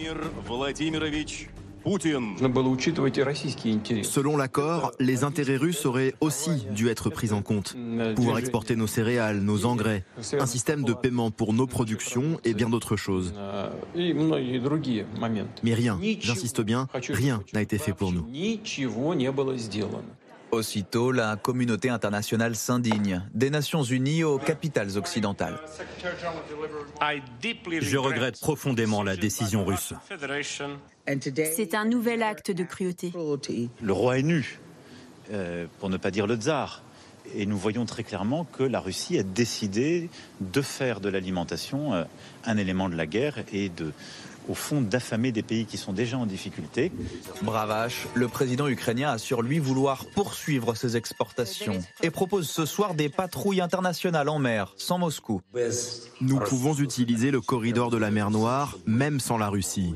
Selon l'accord, les intérêts russes auraient aussi dû être pris en compte. Pouvoir exporter nos céréales, nos engrais, un système de paiement pour nos productions et bien d'autres choses. Mais rien, j'insiste bien, rien n'a été fait pour nous. Aussitôt, la communauté internationale s'indigne, des Nations Unies aux capitales occidentales. Je regrette profondément la décision russe. C'est un nouvel acte de cruauté. Le roi est nu, euh, pour ne pas dire le tsar. Et nous voyons très clairement que la Russie a décidé de faire de l'alimentation euh, un élément de la guerre et de au fond, d'affamer des pays qui sont déjà en difficulté. Bravache, le président ukrainien assure lui vouloir poursuivre ses exportations et propose ce soir des patrouilles internationales en mer, sans Moscou. Nous pouvons utiliser le corridor de la mer Noire, même sans la Russie.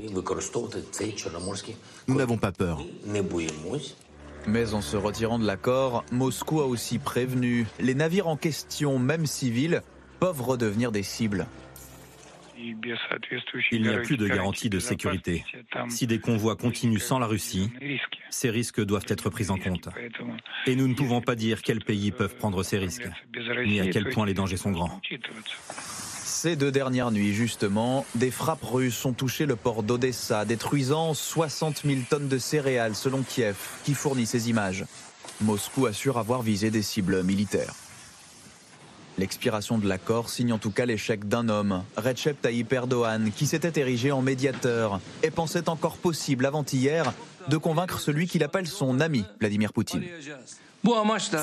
Nous n'avons pas peur. Mais en se retirant de l'accord, Moscou a aussi prévenu, les navires en question, même civils, peuvent redevenir des cibles. Il n'y a plus de garantie de sécurité. Si des convois continuent sans la Russie, ces risques doivent être pris en compte. Et nous ne pouvons pas dire quels pays peuvent prendre ces risques, ni à quel point les dangers sont grands. Ces deux dernières nuits, justement, des frappes russes ont touché le port d'Odessa, détruisant 60 000 tonnes de céréales, selon Kiev, qui fournit ces images. Moscou assure avoir visé des cibles militaires. L'expiration de l'accord signe en tout cas l'échec d'un homme, Recep Tayyip Erdogan, qui s'était érigé en médiateur et pensait encore possible avant-hier de convaincre celui qu'il appelle son ami, Vladimir Poutine.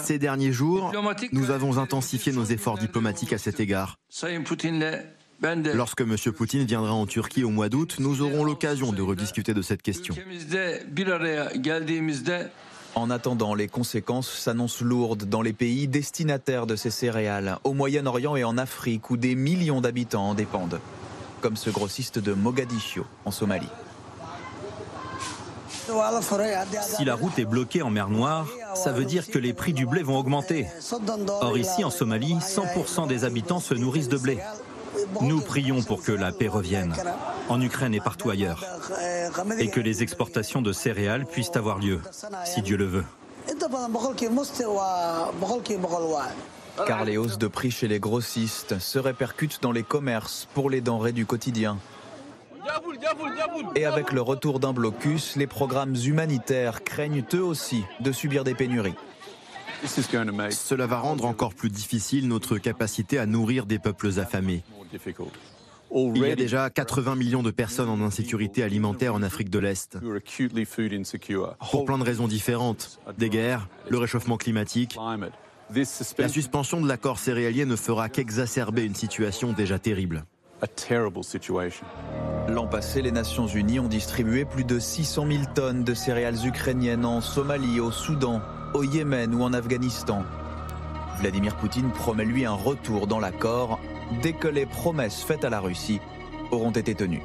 Ces derniers jours, nous avons intensifié nos efforts diplomatiques à cet égard. Lorsque M. Poutine viendra en Turquie au mois d'août, nous aurons l'occasion de rediscuter de cette question. En attendant, les conséquences s'annoncent lourdes dans les pays destinataires de ces céréales, au Moyen-Orient et en Afrique, où des millions d'habitants en dépendent, comme ce grossiste de Mogadiscio, en Somalie. Si la route est bloquée en mer Noire, ça veut dire que les prix du blé vont augmenter. Or ici, en Somalie, 100% des habitants se nourrissent de blé. Nous prions pour que la paix revienne, en Ukraine et partout ailleurs, et que les exportations de céréales puissent avoir lieu, si Dieu le veut. Car les hausses de prix chez les grossistes se répercutent dans les commerces pour les denrées du quotidien. Et avec le retour d'un blocus, les programmes humanitaires craignent eux aussi de subir des pénuries. Cela va rendre encore plus difficile notre capacité à nourrir des peuples affamés. Il y a déjà 80 millions de personnes en insécurité alimentaire en Afrique de l'Est. Pour plein de raisons différentes. Des guerres, le réchauffement climatique. La suspension de l'accord céréalier ne fera qu'exacerber une situation déjà terrible. L'an passé, les Nations Unies ont distribué plus de 600 000 tonnes de céréales ukrainiennes en Somalie, au Soudan, au Yémen ou en Afghanistan. Vladimir Poutine promet lui un retour dans l'accord dès que les promesses faites à la Russie auront été tenues.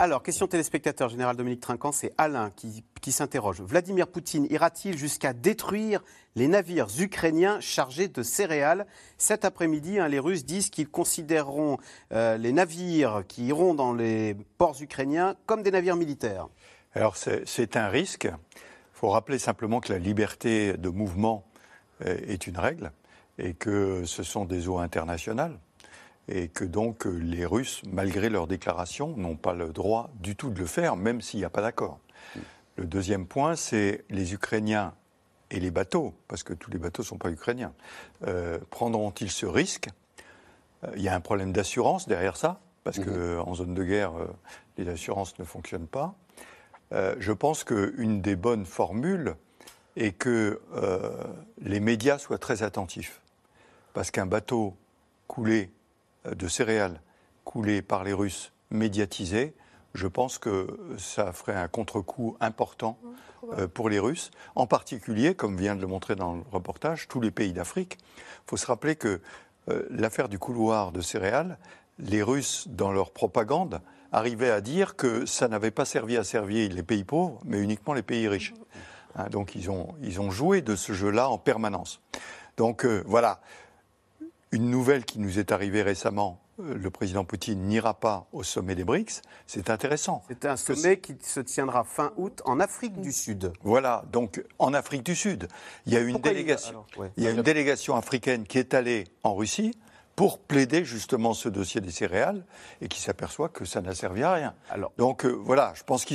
Alors, question téléspectateur, général Dominique Trinquant, c'est Alain qui, s'interroge. Vladimir Poutine ira-t-il jusqu'à détruire les navires ukrainiens chargés de céréales? Cet après-midi, hein, les Russes disent qu'ils considéreront euh, les navires qui iront dans les ports ukrainiens comme des navires militaires. Alors, c'est un risque. Il faut rappeler simplement que la liberté de mouvement euh, est une règle et que ce sont des eaux internationales et que donc euh, les Russes, malgré leurs déclarations, n'ont pas le droit du tout de le faire, même s'il n'y a pas d'accord. Le deuxième point, c'est les Ukrainiens et les bateaux, parce que tous les bateaux ne sont pas ukrainiens, euh, prendront-ils ce risque? Il y a un problème d'assurance derrière ça, parce qu'en zone de guerre, les assurances ne fonctionnent pas. Je pense qu'une des bonnes formules est que les médias soient très attentifs, parce qu'un bateau coulé de céréales coulées par les Russes médiatisées, je pense que ça ferait un contre-coup important euh, pour les Russes, en particulier, comme vient de le montrer dans le reportage, tous les pays d'Afrique. Il faut se rappeler que euh, l'affaire du couloir de céréales, les Russes, dans leur propagande, arrivaient à dire que ça n'avait pas servi à servir les pays pauvres, mais uniquement les pays riches. Hein, donc ils ont, ils ont joué de ce jeu-là en permanence. Donc euh, voilà, une nouvelle qui nous est arrivée récemment, euh, le président Poutine n'ira pas au sommet des BRICS, c'est intéressant. C'est un sommet qui se tiendra fin août en Afrique du Sud. Voilà, donc en Afrique du Sud. Il y a une délégation, il y a une délégation africaine qui est allée en Russie pour plaider justement ce dossier des céréales et qui s'aperçoit que ça n'a servi à rien. Donc euh, voilà, je pense que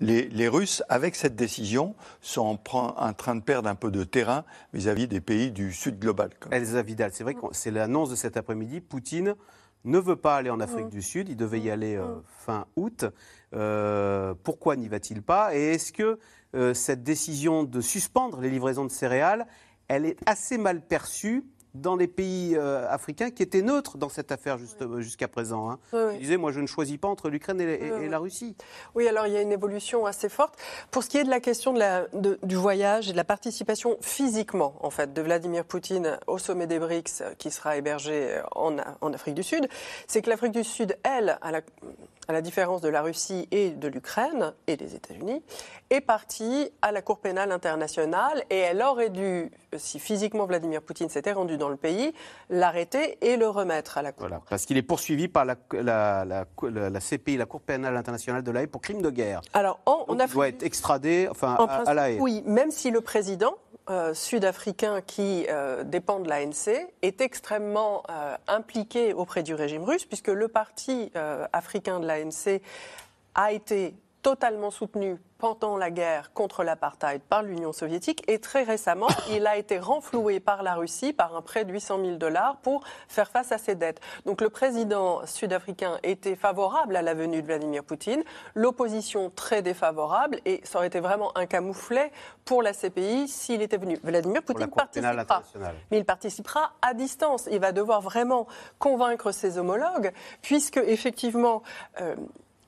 les, Russes, avec cette décision, sont en, train de perdre un peu de terrain vis-à-vis des pays du Sud global. Elsa Vidal, c'est vrai que c'est l'annonce de cet après-midi. Poutine ne veut pas aller en Afrique du Sud, il devait y aller euh, fin août. Euh, pourquoi n'y va-t-il pas? Et est-ce que cette décision de suspendre les livraisons de céréales, elle est assez mal perçue dans les pays euh, africains qui étaient neutres dans cette affaire jusqu'à présent. Hein. Il disait, moi je ne choisis pas entre l'Ukraine et, la Russie. Oui, alors il y a une évolution assez forte. Pour ce qui est de la question de la, du voyage et de la participation physiquement, en fait, de Vladimir Poutine au sommet des BRICS qui sera hébergé en, en Afrique du Sud, c'est que l'Afrique du Sud, elle, la, à la différence de la Russie et de l'Ukraine et des États-Unis, est partie à la Cour pénale internationale et elle aurait dû, si physiquement Vladimir Poutine s'était rendu dans le pays, l'arrêter et le remettre à la Cour. Voilà, parce qu'il est poursuivi par la, la, CPI, la Cour pénale internationale de l'AE, pour crime de guerre. Alors, en, il doit être extradé enfin, à, à l'AE. Oui, même si le président, euh, sud-africain qui euh, dépend de l'ANC est extrêmement euh, impliqué auprès du régime russe, puisque le parti africain de l'ANC a été totalement soutenu pendant la guerre contre l'apartheid par l'Union soviétique et très récemment, il a été renfloué par la Russie par un prêt de 800 000 dollars pour faire face à ses dettes. Donc le président sud-africain était favorable à la venue de Vladimir Poutine, l'opposition très défavorable et ça aurait été vraiment un camouflet pour la CPI s'il était venu. Vladimir Poutine participera, mais il participera à distance. Il va devoir vraiment convaincre ses homologues puisque effectivement euh,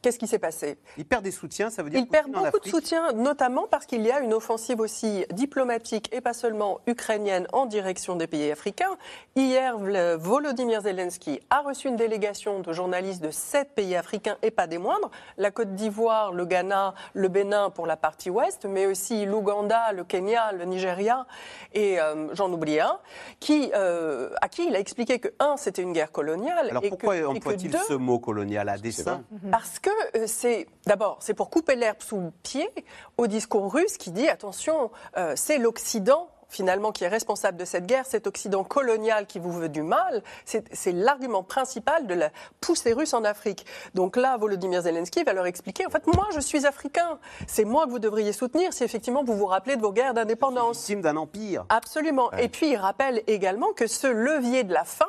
Qu'est-ce qui s'est passé? Il perd des soutiens, ça veut dire Il perd beaucoup de soutien, notamment parce qu'il y a une offensive aussi diplomatique et pas seulement ukrainienne en direction des pays africains. Hier, Volodymyr Zelensky a reçu une délégation de journalistes de sept pays africains et pas des moindres la Côte d'Ivoire, le Ghana, le Bénin pour la partie ouest, mais aussi l'Ouganda, le Kenya, le Nigeria et euh, j'en oublie un, qui, euh, à qui il a expliqué que un, c'était une guerre coloniale. Alors pourquoi emploie-t-il ce mot colonial à dessein? Parce que euh, c'est d'abord c'est pour couper l'herbe sous le pied au discours russe qui dit attention, euh, c'est l'Occident finalement qui est responsable de cette guerre, cet Occident colonial qui vous veut du mal, c'est l'argument principal de la poussée russe en Afrique. Donc là, Volodymyr Zelensky va leur expliquer, en fait, moi, je suis africain. C'est moi que vous devriez soutenir si effectivement vous vous rappelez de vos guerres d'indépendance. Victime d'un empire. Absolument. Et puis, il rappelle également que ce levier de la faim,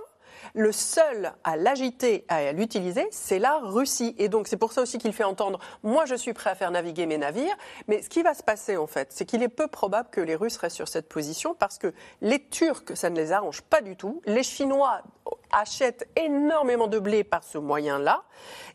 le seul à l'agiter, à l'utiliser, c'est la Russie. Et donc c'est pour ça aussi qu'il fait entendre, moi je suis prêt à faire naviguer mes navires. Mais ce qui va se passer en fait, c'est qu'il est peu probable que les Russes restent sur cette position parce que les Turcs, ça ne les arrange pas du tout. Les Chinois achètent énormément de blé par ce moyen-là.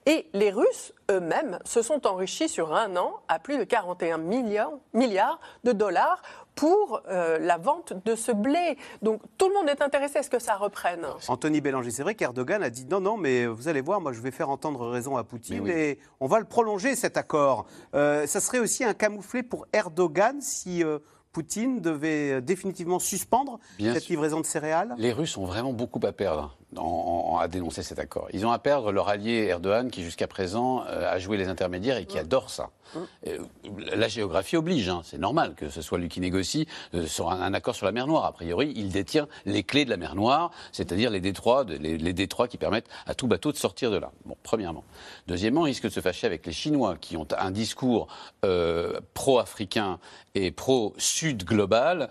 Et les Russes eux-mêmes se sont enrichis sur un an à plus de 41 milliards, milliards de dollars pour euh, la vente de ce blé. Donc tout le monde est intéressé à ce que ça reprenne. Anthony Bélanger, c'est vrai qu'Erdogan a dit non, non, mais vous allez voir, moi je vais faire entendre raison à Poutine et on va le prolonger cet accord. Euh, ça serait aussi un camouflet pour Erdogan si euh, Poutine devait définitivement suspendre cette livraison de céréales? Les Russes ont vraiment beaucoup à perdre à dénoncer cet accord. Ils ont à perdre leur allié Erdogan qui jusqu'à présent a joué les intermédiaires et qui adore ça. Euh, la géographie oblige, hein. c'est normal que ce soit lui qui négocie euh, sur un, accord sur la mer Noire. A priori, il détient les clés de la mer Noire, c'est-à-dire les détroits, les, détroits qui permettent à tout bateau de sortir de là. Bon, premièrement. Deuxièmement, il risque de se fâcher avec les Chinois qui ont un discours euh, pro-africain et pro-sud global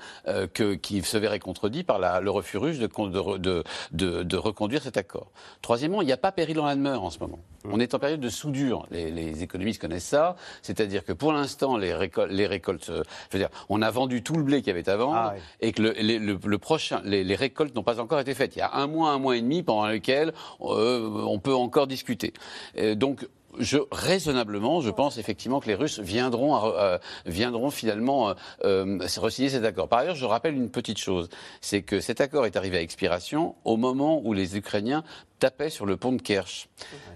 qui se verrait contredit par le refus russe de, de, reconduire cet accord. Troisièmement, il n'y a pas péril en la demeure en ce moment. On est en période de soudure. Les, les économistes connaissent ça. C'est-à-dire que pour l'instant, les, les, récoltes, euh, je veux dire, on a vendu tout le blé qu'il y avait à vendre ah et que le, prochain, les, récoltes n'ont pas encore été faites. Il y a un mois, un mois et demi pendant lequel euh, on peut encore discuter. donc je, raisonnablement, je pense effectivement que les Russes viendront, euh, viendront finalement euh, euh cet accord. Par ailleurs, je rappelle une petite chose, c'est que cet accord est arrivé à expiration au moment où les Ukrainiens tapaient sur le pont de Kerch.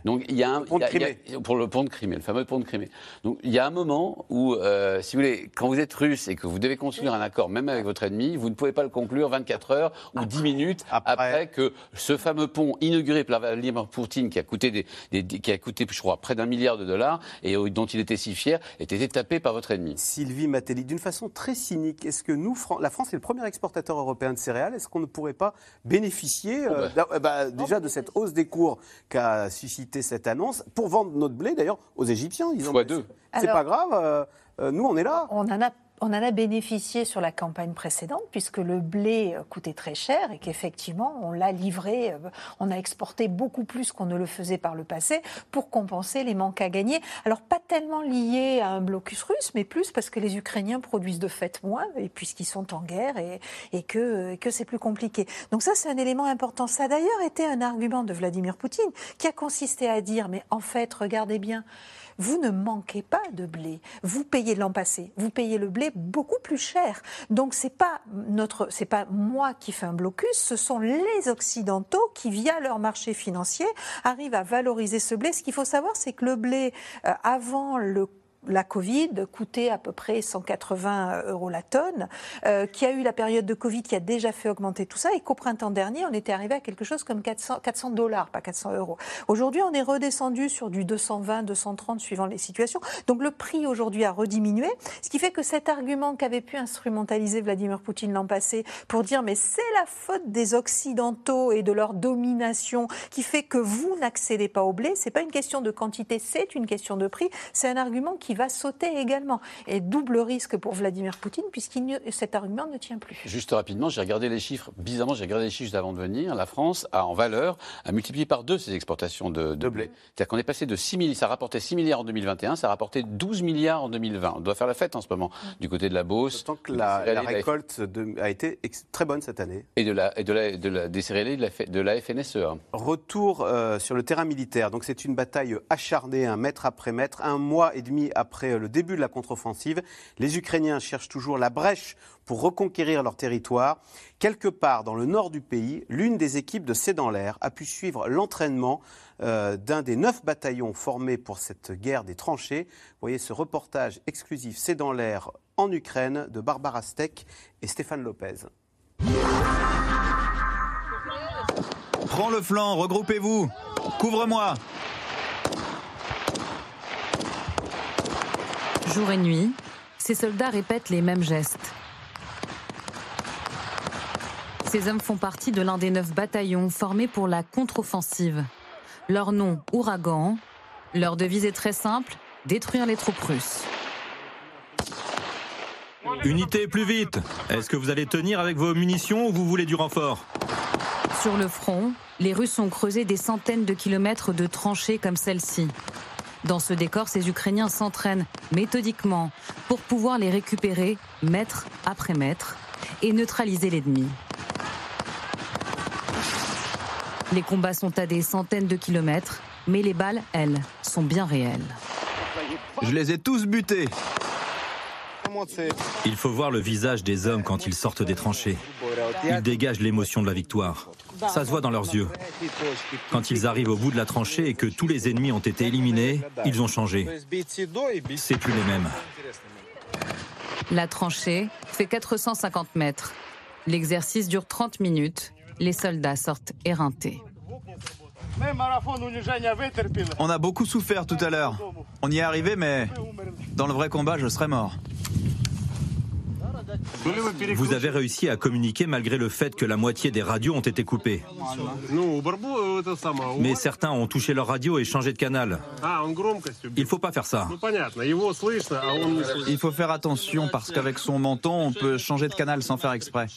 Donc il y a un pont de pour le pont de Crimée, le fameux pont de Crimée. Donc il y a un moment où, euh, si vous voulez, quand vous êtes russe et que vous devez conclure un accord, même avec votre ennemi, vous ne pouvez pas le conclure 24 heures ou 10 minutes après, que ce fameux pont inauguré par Vladimir Poutine, qui a coûté des, qui a coûté, je crois, près d'un milliard de dollars et dont il était si fier, ait été tapé par votre ennemi. Sylvie Matelli, d'une façon très cynique, est-ce que nous, la France est le premier exportateur européen de céréales, est-ce qu'on ne pourrait pas bénéficier euh, oh, bah. Bah, déjà de cette hausse des cours qu'a suscité cette annonce pour vendre notre blé d'ailleurs aux Égyptiens Ils ont deux. C'est pas grave. Euh, euh, nous, on est là. On en a on en a bénéficié sur la campagne précédente puisque le blé euh, coûtait très cher et qu'effectivement on l'a livré, euh, on a exporté beaucoup plus qu'on ne le faisait par le passé pour compenser les manques à gagner. Alors pas tellement lié à un blocus russe, mais plus parce que les Ukrainiens produisent de fait moins et puisqu'ils sont en guerre et, et que, et que c'est plus compliqué. Donc ça c'est un élément important. Ça a d'ailleurs été un argument de Vladimir Poutine qui a consisté à dire mais en fait regardez bien vous ne manquez pas de blé. Vous payez l'an passé, vous payez le blé beaucoup plus cher. Donc c'est pas notre, c'est pas moi qui fais un blocus, ce sont les occidentaux qui, via leur marché financier, arrivent à valoriser ce blé. Ce qu'il faut savoir, c'est que le blé euh, avant le la Covid coûtait à peu près 180 euros la tonne, euh, qui a eu la période de Covid qui a déjà fait augmenter tout ça, et qu'au printemps dernier, on était arrivé à quelque chose comme 400, 400 dollars, pas 400 euros. Aujourd'hui, on est redescendu sur du 220, 230 suivant les situations. Donc le prix aujourd'hui a rediminué, ce qui fait que cet argument qu'avait pu instrumentaliser Vladimir Poutine l'an passé pour dire mais c'est la faute des Occidentaux et de leur domination qui fait que vous n'accédez pas au blé, c'est pas une question de quantité, c'est une question de prix. C'est un argument qui va sauter également. Et double risque pour Vladimir Poutine, puisque cet argument ne tient plus. Juste rapidement, j'ai regardé les chiffres. Bizarrement, j'ai regardé les chiffres juste avant de venir. La France a, en valeur, a multiplié par deux ses exportations de, blé. C'est-à-dire qu'on est passé de 6 milliards, ça rapportait 6 milliards en 2021, ça a rapporté 12 milliards en 2020. On doit faire la fête en ce moment, mm. du côté de la Beauce. Tant que la, récolte a été très bonne cette année. Et de la, et de la, de la des céréaliers de la, de la FNSE. Retour euh, sur le terrain militaire. Donc c'est une bataille acharnée, un mètre après mètre, un mois et demi après après le début de la contre-offensive. Les Ukrainiens cherchent toujours la brèche pour reconquérir leur territoire. Quelque part dans le nord du pays, l'une des équipes de C'est dans l'air a pu suivre l'entraînement euh, d'un des neuf bataillons formés pour cette guerre des tranchées. Voyez ce reportage exclusif C'est dans l'air en Ukraine de Barbara Steck et Stéphane Lopez. Prends le flanc, regroupez-vous. Couvre-moi. Jour et nuit, ces soldats répètent les mêmes gestes. Ces hommes font partie de l'un des neuf bataillons formés pour la contre-offensive. Leur nom, Ouragan. Leur devise est très simple, détruire les troupes russes. Unité, plus vite Est-ce que vous allez tenir avec vos munitions ou vous voulez du renfort? Sur le front, les Russes ont creusé des centaines de kilomètres de tranchées comme celle-ci. Dans ce décor, ces Ukrainiens s'entraînent méthodiquement pour pouvoir les récupérer mètre après mètre et neutraliser l'ennemi. Les combats sont à des centaines de kilomètres, mais les balles, elles, sont bien réelles. Je les ai tous butés. Il faut voir le visage des hommes quand ils sortent des tranchées. Ils dégagent l'émotion de la victoire. Ça se voit dans leurs yeux. Quand ils arrivent au bout de la tranchée et que tous les ennemis ont été éliminés, ils ont changé. C'est plus les mêmes. La tranchée fait 450 mètres. L'exercice dure 30 minutes. Les soldats sortent éreintés. On a beaucoup souffert tout à l'heure. On y est arrivé, mais dans le vrai combat, je serais mort. Vous avez réussi à communiquer malgré le fait que la moitié des radios ont été coupées. Mais certains ont touché leur radio et changé de canal. Il ne faut pas faire ça. Il faut faire attention parce qu'avec son menton, on peut changer de canal sans faire exprès.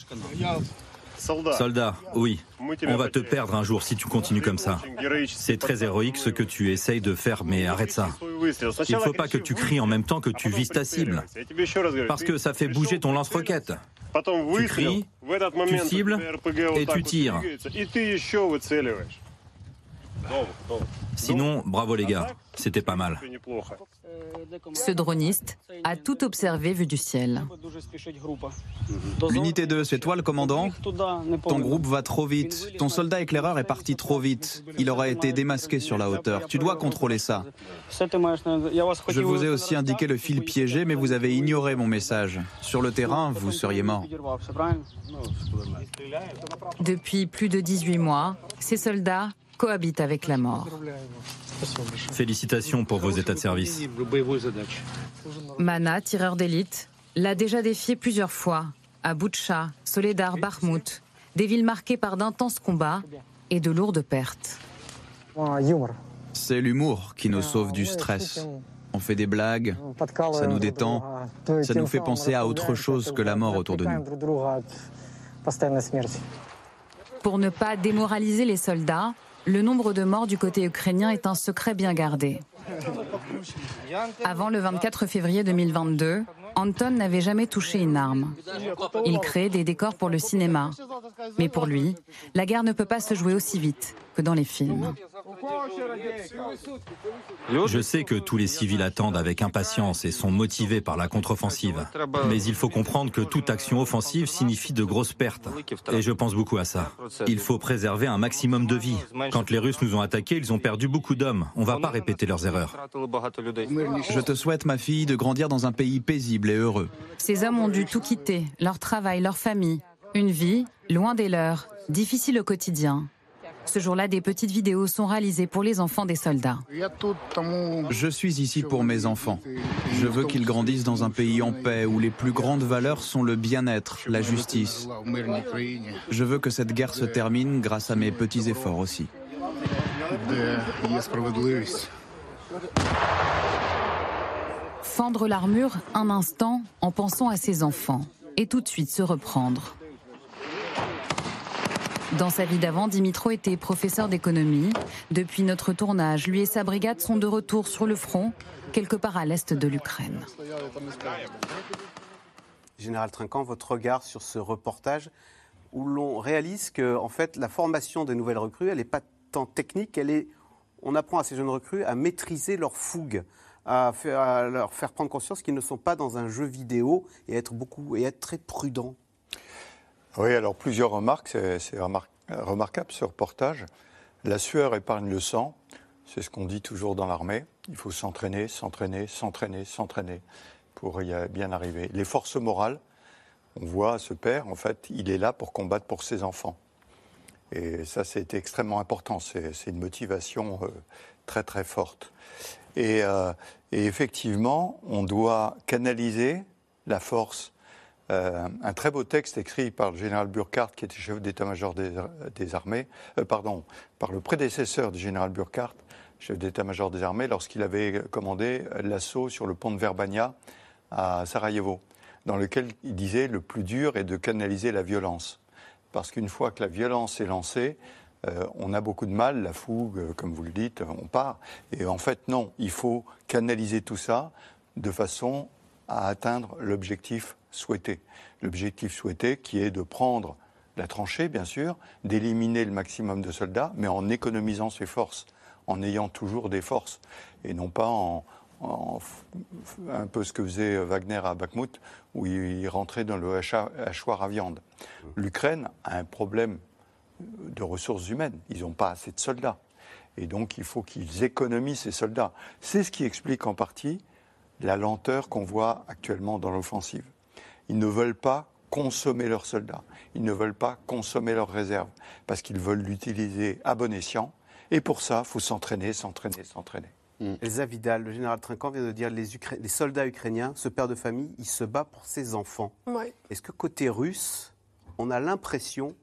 Soldat, oui. On va te perdre un jour si tu continues comme ça. C'est très héroïque ce que tu essayes de faire, mais arrête ça. Il ne faut pas que tu cries en même temps que tu vises ta cible. Parce que ça fait bouger ton lance-roquette. Tu cries, tu cibles et tu tires. Sinon, bravo les gars, c'était pas mal. Ce droniste a tout observé vu du ciel. Unité 2, c'est toi le commandant Ton groupe va trop vite. Ton soldat éclaireur est parti trop vite. Il aura été démasqué sur la hauteur. Tu dois contrôler ça. Je vous ai aussi indiqué le fil piégé, mais vous avez ignoré mon message. Sur le terrain, vous seriez mort. Depuis plus de 18 mois, ces soldats cohabitent avec la mort. Félicitations pour vos états de service. Mana, tireur d'élite, l'a déjà défié plusieurs fois à Boutcha, Soledar, Bakhmut, des villes marquées par d'intenses combats et de lourdes pertes. C'est l'humour qui nous sauve du stress. On fait des blagues, ça nous détend, ça nous fait penser à autre chose que la mort autour de nous. Pour ne pas démoraliser les soldats, le nombre de morts du côté ukrainien est un secret bien gardé. Avant le 24 février 2022, Anton n'avait jamais touché une arme. Il crée des décors pour le cinéma. Mais pour lui, la guerre ne peut pas se jouer aussi vite que dans les films. Je sais que tous les civils attendent avec impatience et sont motivés par la contre-offensive. Mais il faut comprendre que toute action offensive signifie de grosses pertes. Et je pense beaucoup à ça. Il faut préserver un maximum de vies. Quand les Russes nous ont attaqués, ils ont perdu beaucoup d'hommes. On ne va pas répéter leurs erreurs. Je te souhaite, ma fille, de grandir dans un pays paisible et heureux. Ces hommes ont dû tout quitter, leur travail, leur famille. Une vie, loin des leurs, difficile au quotidien. Ce jour-là, des petites vidéos sont réalisées pour les enfants des soldats. Je suis ici pour mes enfants. Je veux qu'ils grandissent dans un pays en paix où les plus grandes valeurs sont le bien-être, la justice. Je veux que cette guerre se termine grâce à mes petits efforts aussi. Fendre l'armure un instant en pensant à ses enfants et tout de suite se reprendre. Dans sa vie d'avant, Dimitro était professeur d'économie. Depuis notre tournage, lui et sa brigade sont de retour sur le front, quelque part à l'est de l'Ukraine. Général Trinquant, votre regard sur ce reportage où l'on réalise que en fait, la formation des nouvelles recrues, elle n'est pas tant technique, elle est, on apprend à ces jeunes recrues à maîtriser leur fougue, à, leur faire prendre conscience qu'ils ne sont pas dans un jeu vidéo et être beaucoup et être très prudents. Oui, alors plusieurs remarques. C'est remarquable ce reportage. La sueur épargne le sang. C'est ce qu'on dit toujours dans l'armée. Il faut s'entraîner, s'entraîner, s'entraîner, s'entraîner pour y bien arriver. Les forces morales, on voit ce père, en fait, il est là pour combattre pour ses enfants. Et ça, c'était extrêmement important. C'est une motivation euh, très, très forte. Euh, et, effectivement, on doit canaliser la force euh, un très beau texte écrit par le général Burkhardt, qui était chef d'état-major des, armées, euh, pardon, par le prédécesseur du général Burkhardt, chef d'état-major des armées, lorsqu'il avait commandé l'assaut sur le pont de Verbania à Sarajevo, dans lequel il disait le plus dur est de canaliser la violence. Parce qu'une fois que la violence est lancée, euh, on a beaucoup de mal, la fougue, comme vous le dites, on part. Et en fait, non, il faut canaliser tout ça de façon à atteindre l'objectif souhaité. L'objectif souhaité qui est de prendre la tranchée, bien sûr, d'éliminer le maximum de soldats, mais en économisant ses forces, en ayant toujours des forces, et non pas en, un peu ce que faisait Wagner à Bakhmut, où il rentrait dans le hachoir à viande. L'Ukraine a un problème de ressources humaines. Ils n'ont pas assez de soldats. Et donc, il faut qu'ils économisent ces soldats. C'est ce qui explique en partie la lenteur qu'on voit actuellement dans l'offensive. Ils ne veulent pas consommer leurs soldats, ils ne veulent pas consommer leurs réserves, parce qu'ils veulent l'utiliser à bon escient. Et pour ça, il faut s'entraîner, s'entraîner, s'entraîner. Mm. Elsa Vidal, le général Trinquant vient de dire les, les soldats ukrainiens, ce père de famille, il se bat pour ses enfants. Est-ce que côté russe, on a l'impression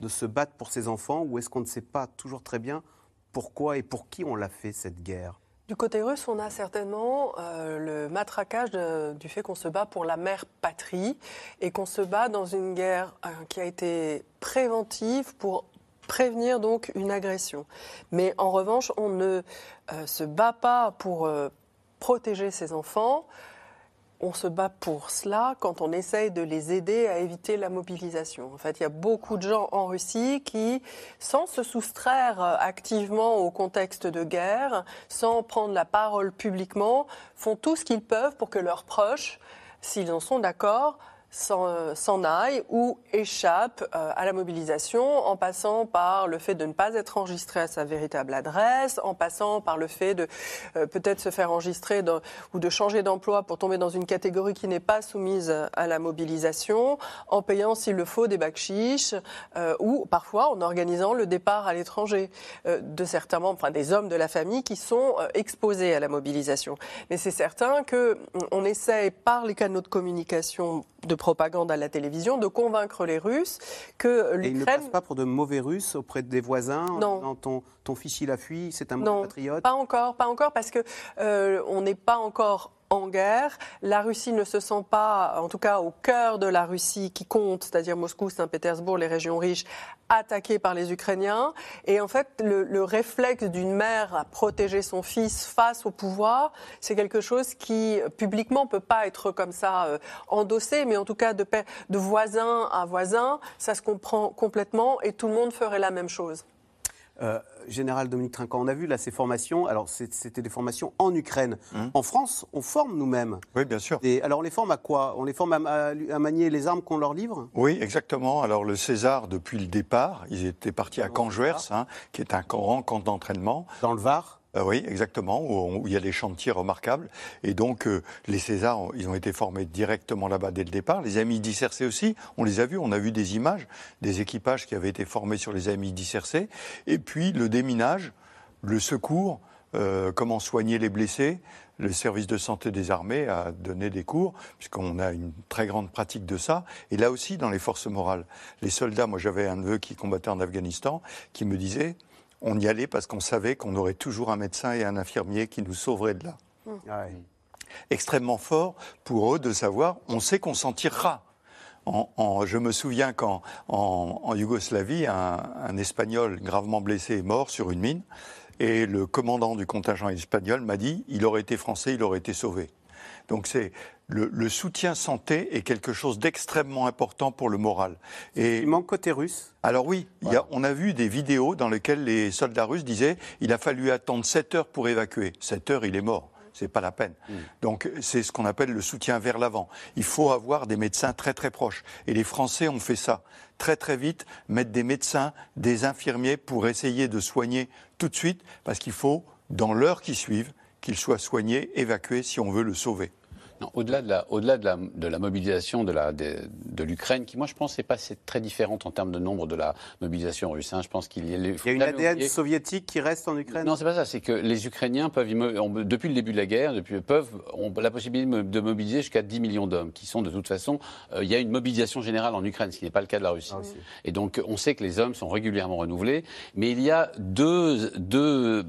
de se battre pour ses enfants ou est-ce qu'on ne sait pas toujours très bien pourquoi et pour qui on l'a fait cette guerre? Du côté russe, on a certainement euh, le matraquage du fait qu'on se bat pour la mère patrie et qu'on se bat dans une guerre euh, qui a été préventive pour prévenir donc une agression. Mais en revanche, on ne euh, se bat pas pour protéger ses enfants on se bat pour cela quand on essaye de les aider à éviter la mobilisation. En fait, il y a beaucoup de gens en Russie qui, sans se soustraire activement au contexte de guerre, sans prendre la parole publiquement, font tout ce qu'ils peuvent pour que leurs proches, s'ils en sont d'accord, s'en aille ou échappe euh, à la mobilisation en passant par le fait de ne pas être enregistré à sa véritable adresse, en passant par le fait de euh, peut-être se faire enregistrer ou de changer d'emploi pour tomber dans une catégorie qui n'est pas soumise à la mobilisation, en payant s'il le faut des bacs chiches ou parfois en organisant le départ à l'étranger de certains membres, enfin des hommes de la famille qui sont exposés à la mobilisation. Mais c'est certain que on essaie par les canaux de communication de propagande à la télévision, de convaincre les Russes que l'Ukraine... Et ils ne passent pas pour de mauvais Russes auprès des voisins Non. ton, ton fils, il a fui, c'est un mauvais patriote pas encore, pas encore, parce que euh, on n'est pas encore en guerre. La Russie ne se sent pas, en tout cas au cœur de la Russie qui compte, c'est-à-dire Moscou, Saint-Pétersbourg, les régions riches, attaquées par les Ukrainiens. Et en fait, le, réflexe d'une mère à protéger son fils face au pouvoir, c'est quelque chose qui publiquement peut pas être comme ça euh, endossé, mais en tout cas de, de voisin à voisin, ça se comprend complètement et tout le monde ferait la même chose. Euh, Général Dominique Trinquant, on a vu là ces formations. Alors, c'était des formations en Ukraine. Hum. En France, on forme nous-mêmes. Oui, bien sûr. Et alors, on les forme à quoi? On les forme à, manier les armes qu'on leur livre? Oui, exactement. Alors, le César, depuis le départ, ils étaient partis à Canjuers, hein, qui est un grand camp d'entraînement. Dans le Var euh, oui, exactement, où, il y a des chantiers remarquables. Et donc, euh, les Césars, ils ont été formés directement là-bas dès le départ. Les amis d'ICRC aussi, on les a vus, on a vu des images des équipages qui avaient été formés sur les amis d'ICRC. Et puis, le déminage, le secours, euh, comment soigner les blessés. Le service de santé des armées a donné des cours, puisqu'on a une très grande pratique de ça. Et là aussi, dans les forces morales, les soldats, moi j'avais un neveu qui combattait en Afghanistan, qui me disait, on y allait parce qu'on savait qu'on aurait toujours un médecin et un infirmier qui nous sauveraient de là. Mmh. Extrêmement fort pour eux de savoir, on sait qu'on s'en tirera. je me souviens qu'en en, Yougoslavie, un, Espagnol gravement blessé est mort sur une mine. Et le commandant du contingent espagnol m'a dit, il aurait été français, il aurait été sauvé. Donc c'est le, soutien santé est quelque chose d'extrêmement important pour le moral. Et il manque côté russe. Alors oui, on a vu des vidéos dans lesquelles les soldats russes disaient il a fallu attendre 7 heures pour évacuer. 7 heures, il est mort. C'est pas la peine. Mm. Donc c'est ce qu'on appelle le soutien vers l'avant. Il faut avoir des médecins très très proches. Et les Français ont fait ça très très vite, mettre des médecins, des infirmiers pour essayer de soigner tout de suite, parce qu'il faut, dans l'heure qui suivent, qu'il soit soigné, évacué si on veut le sauver. Au-delà de la, au-delà de la, de la mobilisation de, la, de, de l'Ukraine, qui moi je pense n'est pas très différente en termes de nombre de la mobilisation russe. Hein. Je pense qu'il y a, il y a une ADN soviétique qui reste en Ukraine. Non, c'est pas ça. C'est que les Ukrainiens peuvent, depuis le début de la guerre, depuis, peuvent ont la possibilité de mobiliser jusqu'à 10 millions d'hommes, qui sont de toute façon. Euh, il y a une mobilisation générale en Ukraine, ce qui n'est pas le cas de la Russie. Ah, Et donc on sait que les hommes sont régulièrement renouvelés, mais il y a deux, deux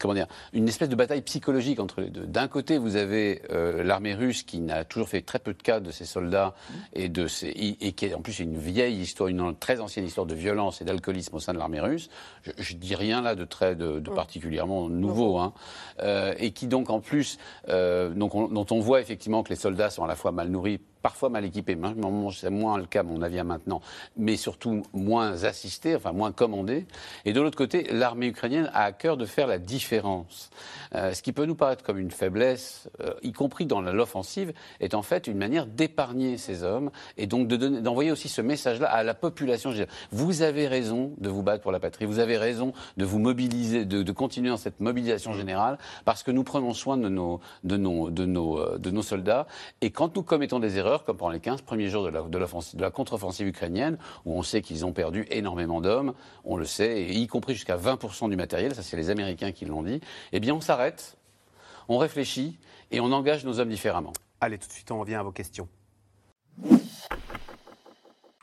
comment dire, une espèce de bataille psychologique entre les deux. D'un côté, vous avez euh, l'armée russe qui n'a toujours fait très peu de cas de ses soldats et, de ses, et qui est en plus une vieille histoire, une très ancienne histoire de violence et d'alcoolisme au sein de l'armée russe. Je, ne dis rien là de très de, particulièrement nouveau, hein. euh, et qui donc en plus, euh, donc dont on voit effectivement que les soldats sont à la fois mal nourris parfois mal équipés. C'est moins le cas, mon avis, maintenant, mais surtout moins assistés, enfin moins commandés. Et de l'autre côté, l'armée ukrainienne a à cœur de faire la différence. Euh, ce qui peut nous paraître comme une faiblesse, euh, y compris dans l'offensive, est en fait une manière d'épargner ces hommes et donc d'envoyer aussi ce message-là à la population. Vous avez raison de vous battre pour la patrie, vous avez raison de vous mobiliser, de, continuer dans cette mobilisation générale, parce que nous prenons soin de nos, de nos, de nos, euh, de nos soldats. Et quand nous commettons des erreurs, comme pendant les 15 premiers jours de la, de la contre-offensive ukrainienne, où on sait qu'ils ont perdu énormément d'hommes, on le sait, y compris jusqu'à 20% du matériel, ça c'est les Américains qui l'ont dit, eh bien on s'arrête, on réfléchit et on engage nos hommes différemment. Allez, tout de suite, on revient à vos questions.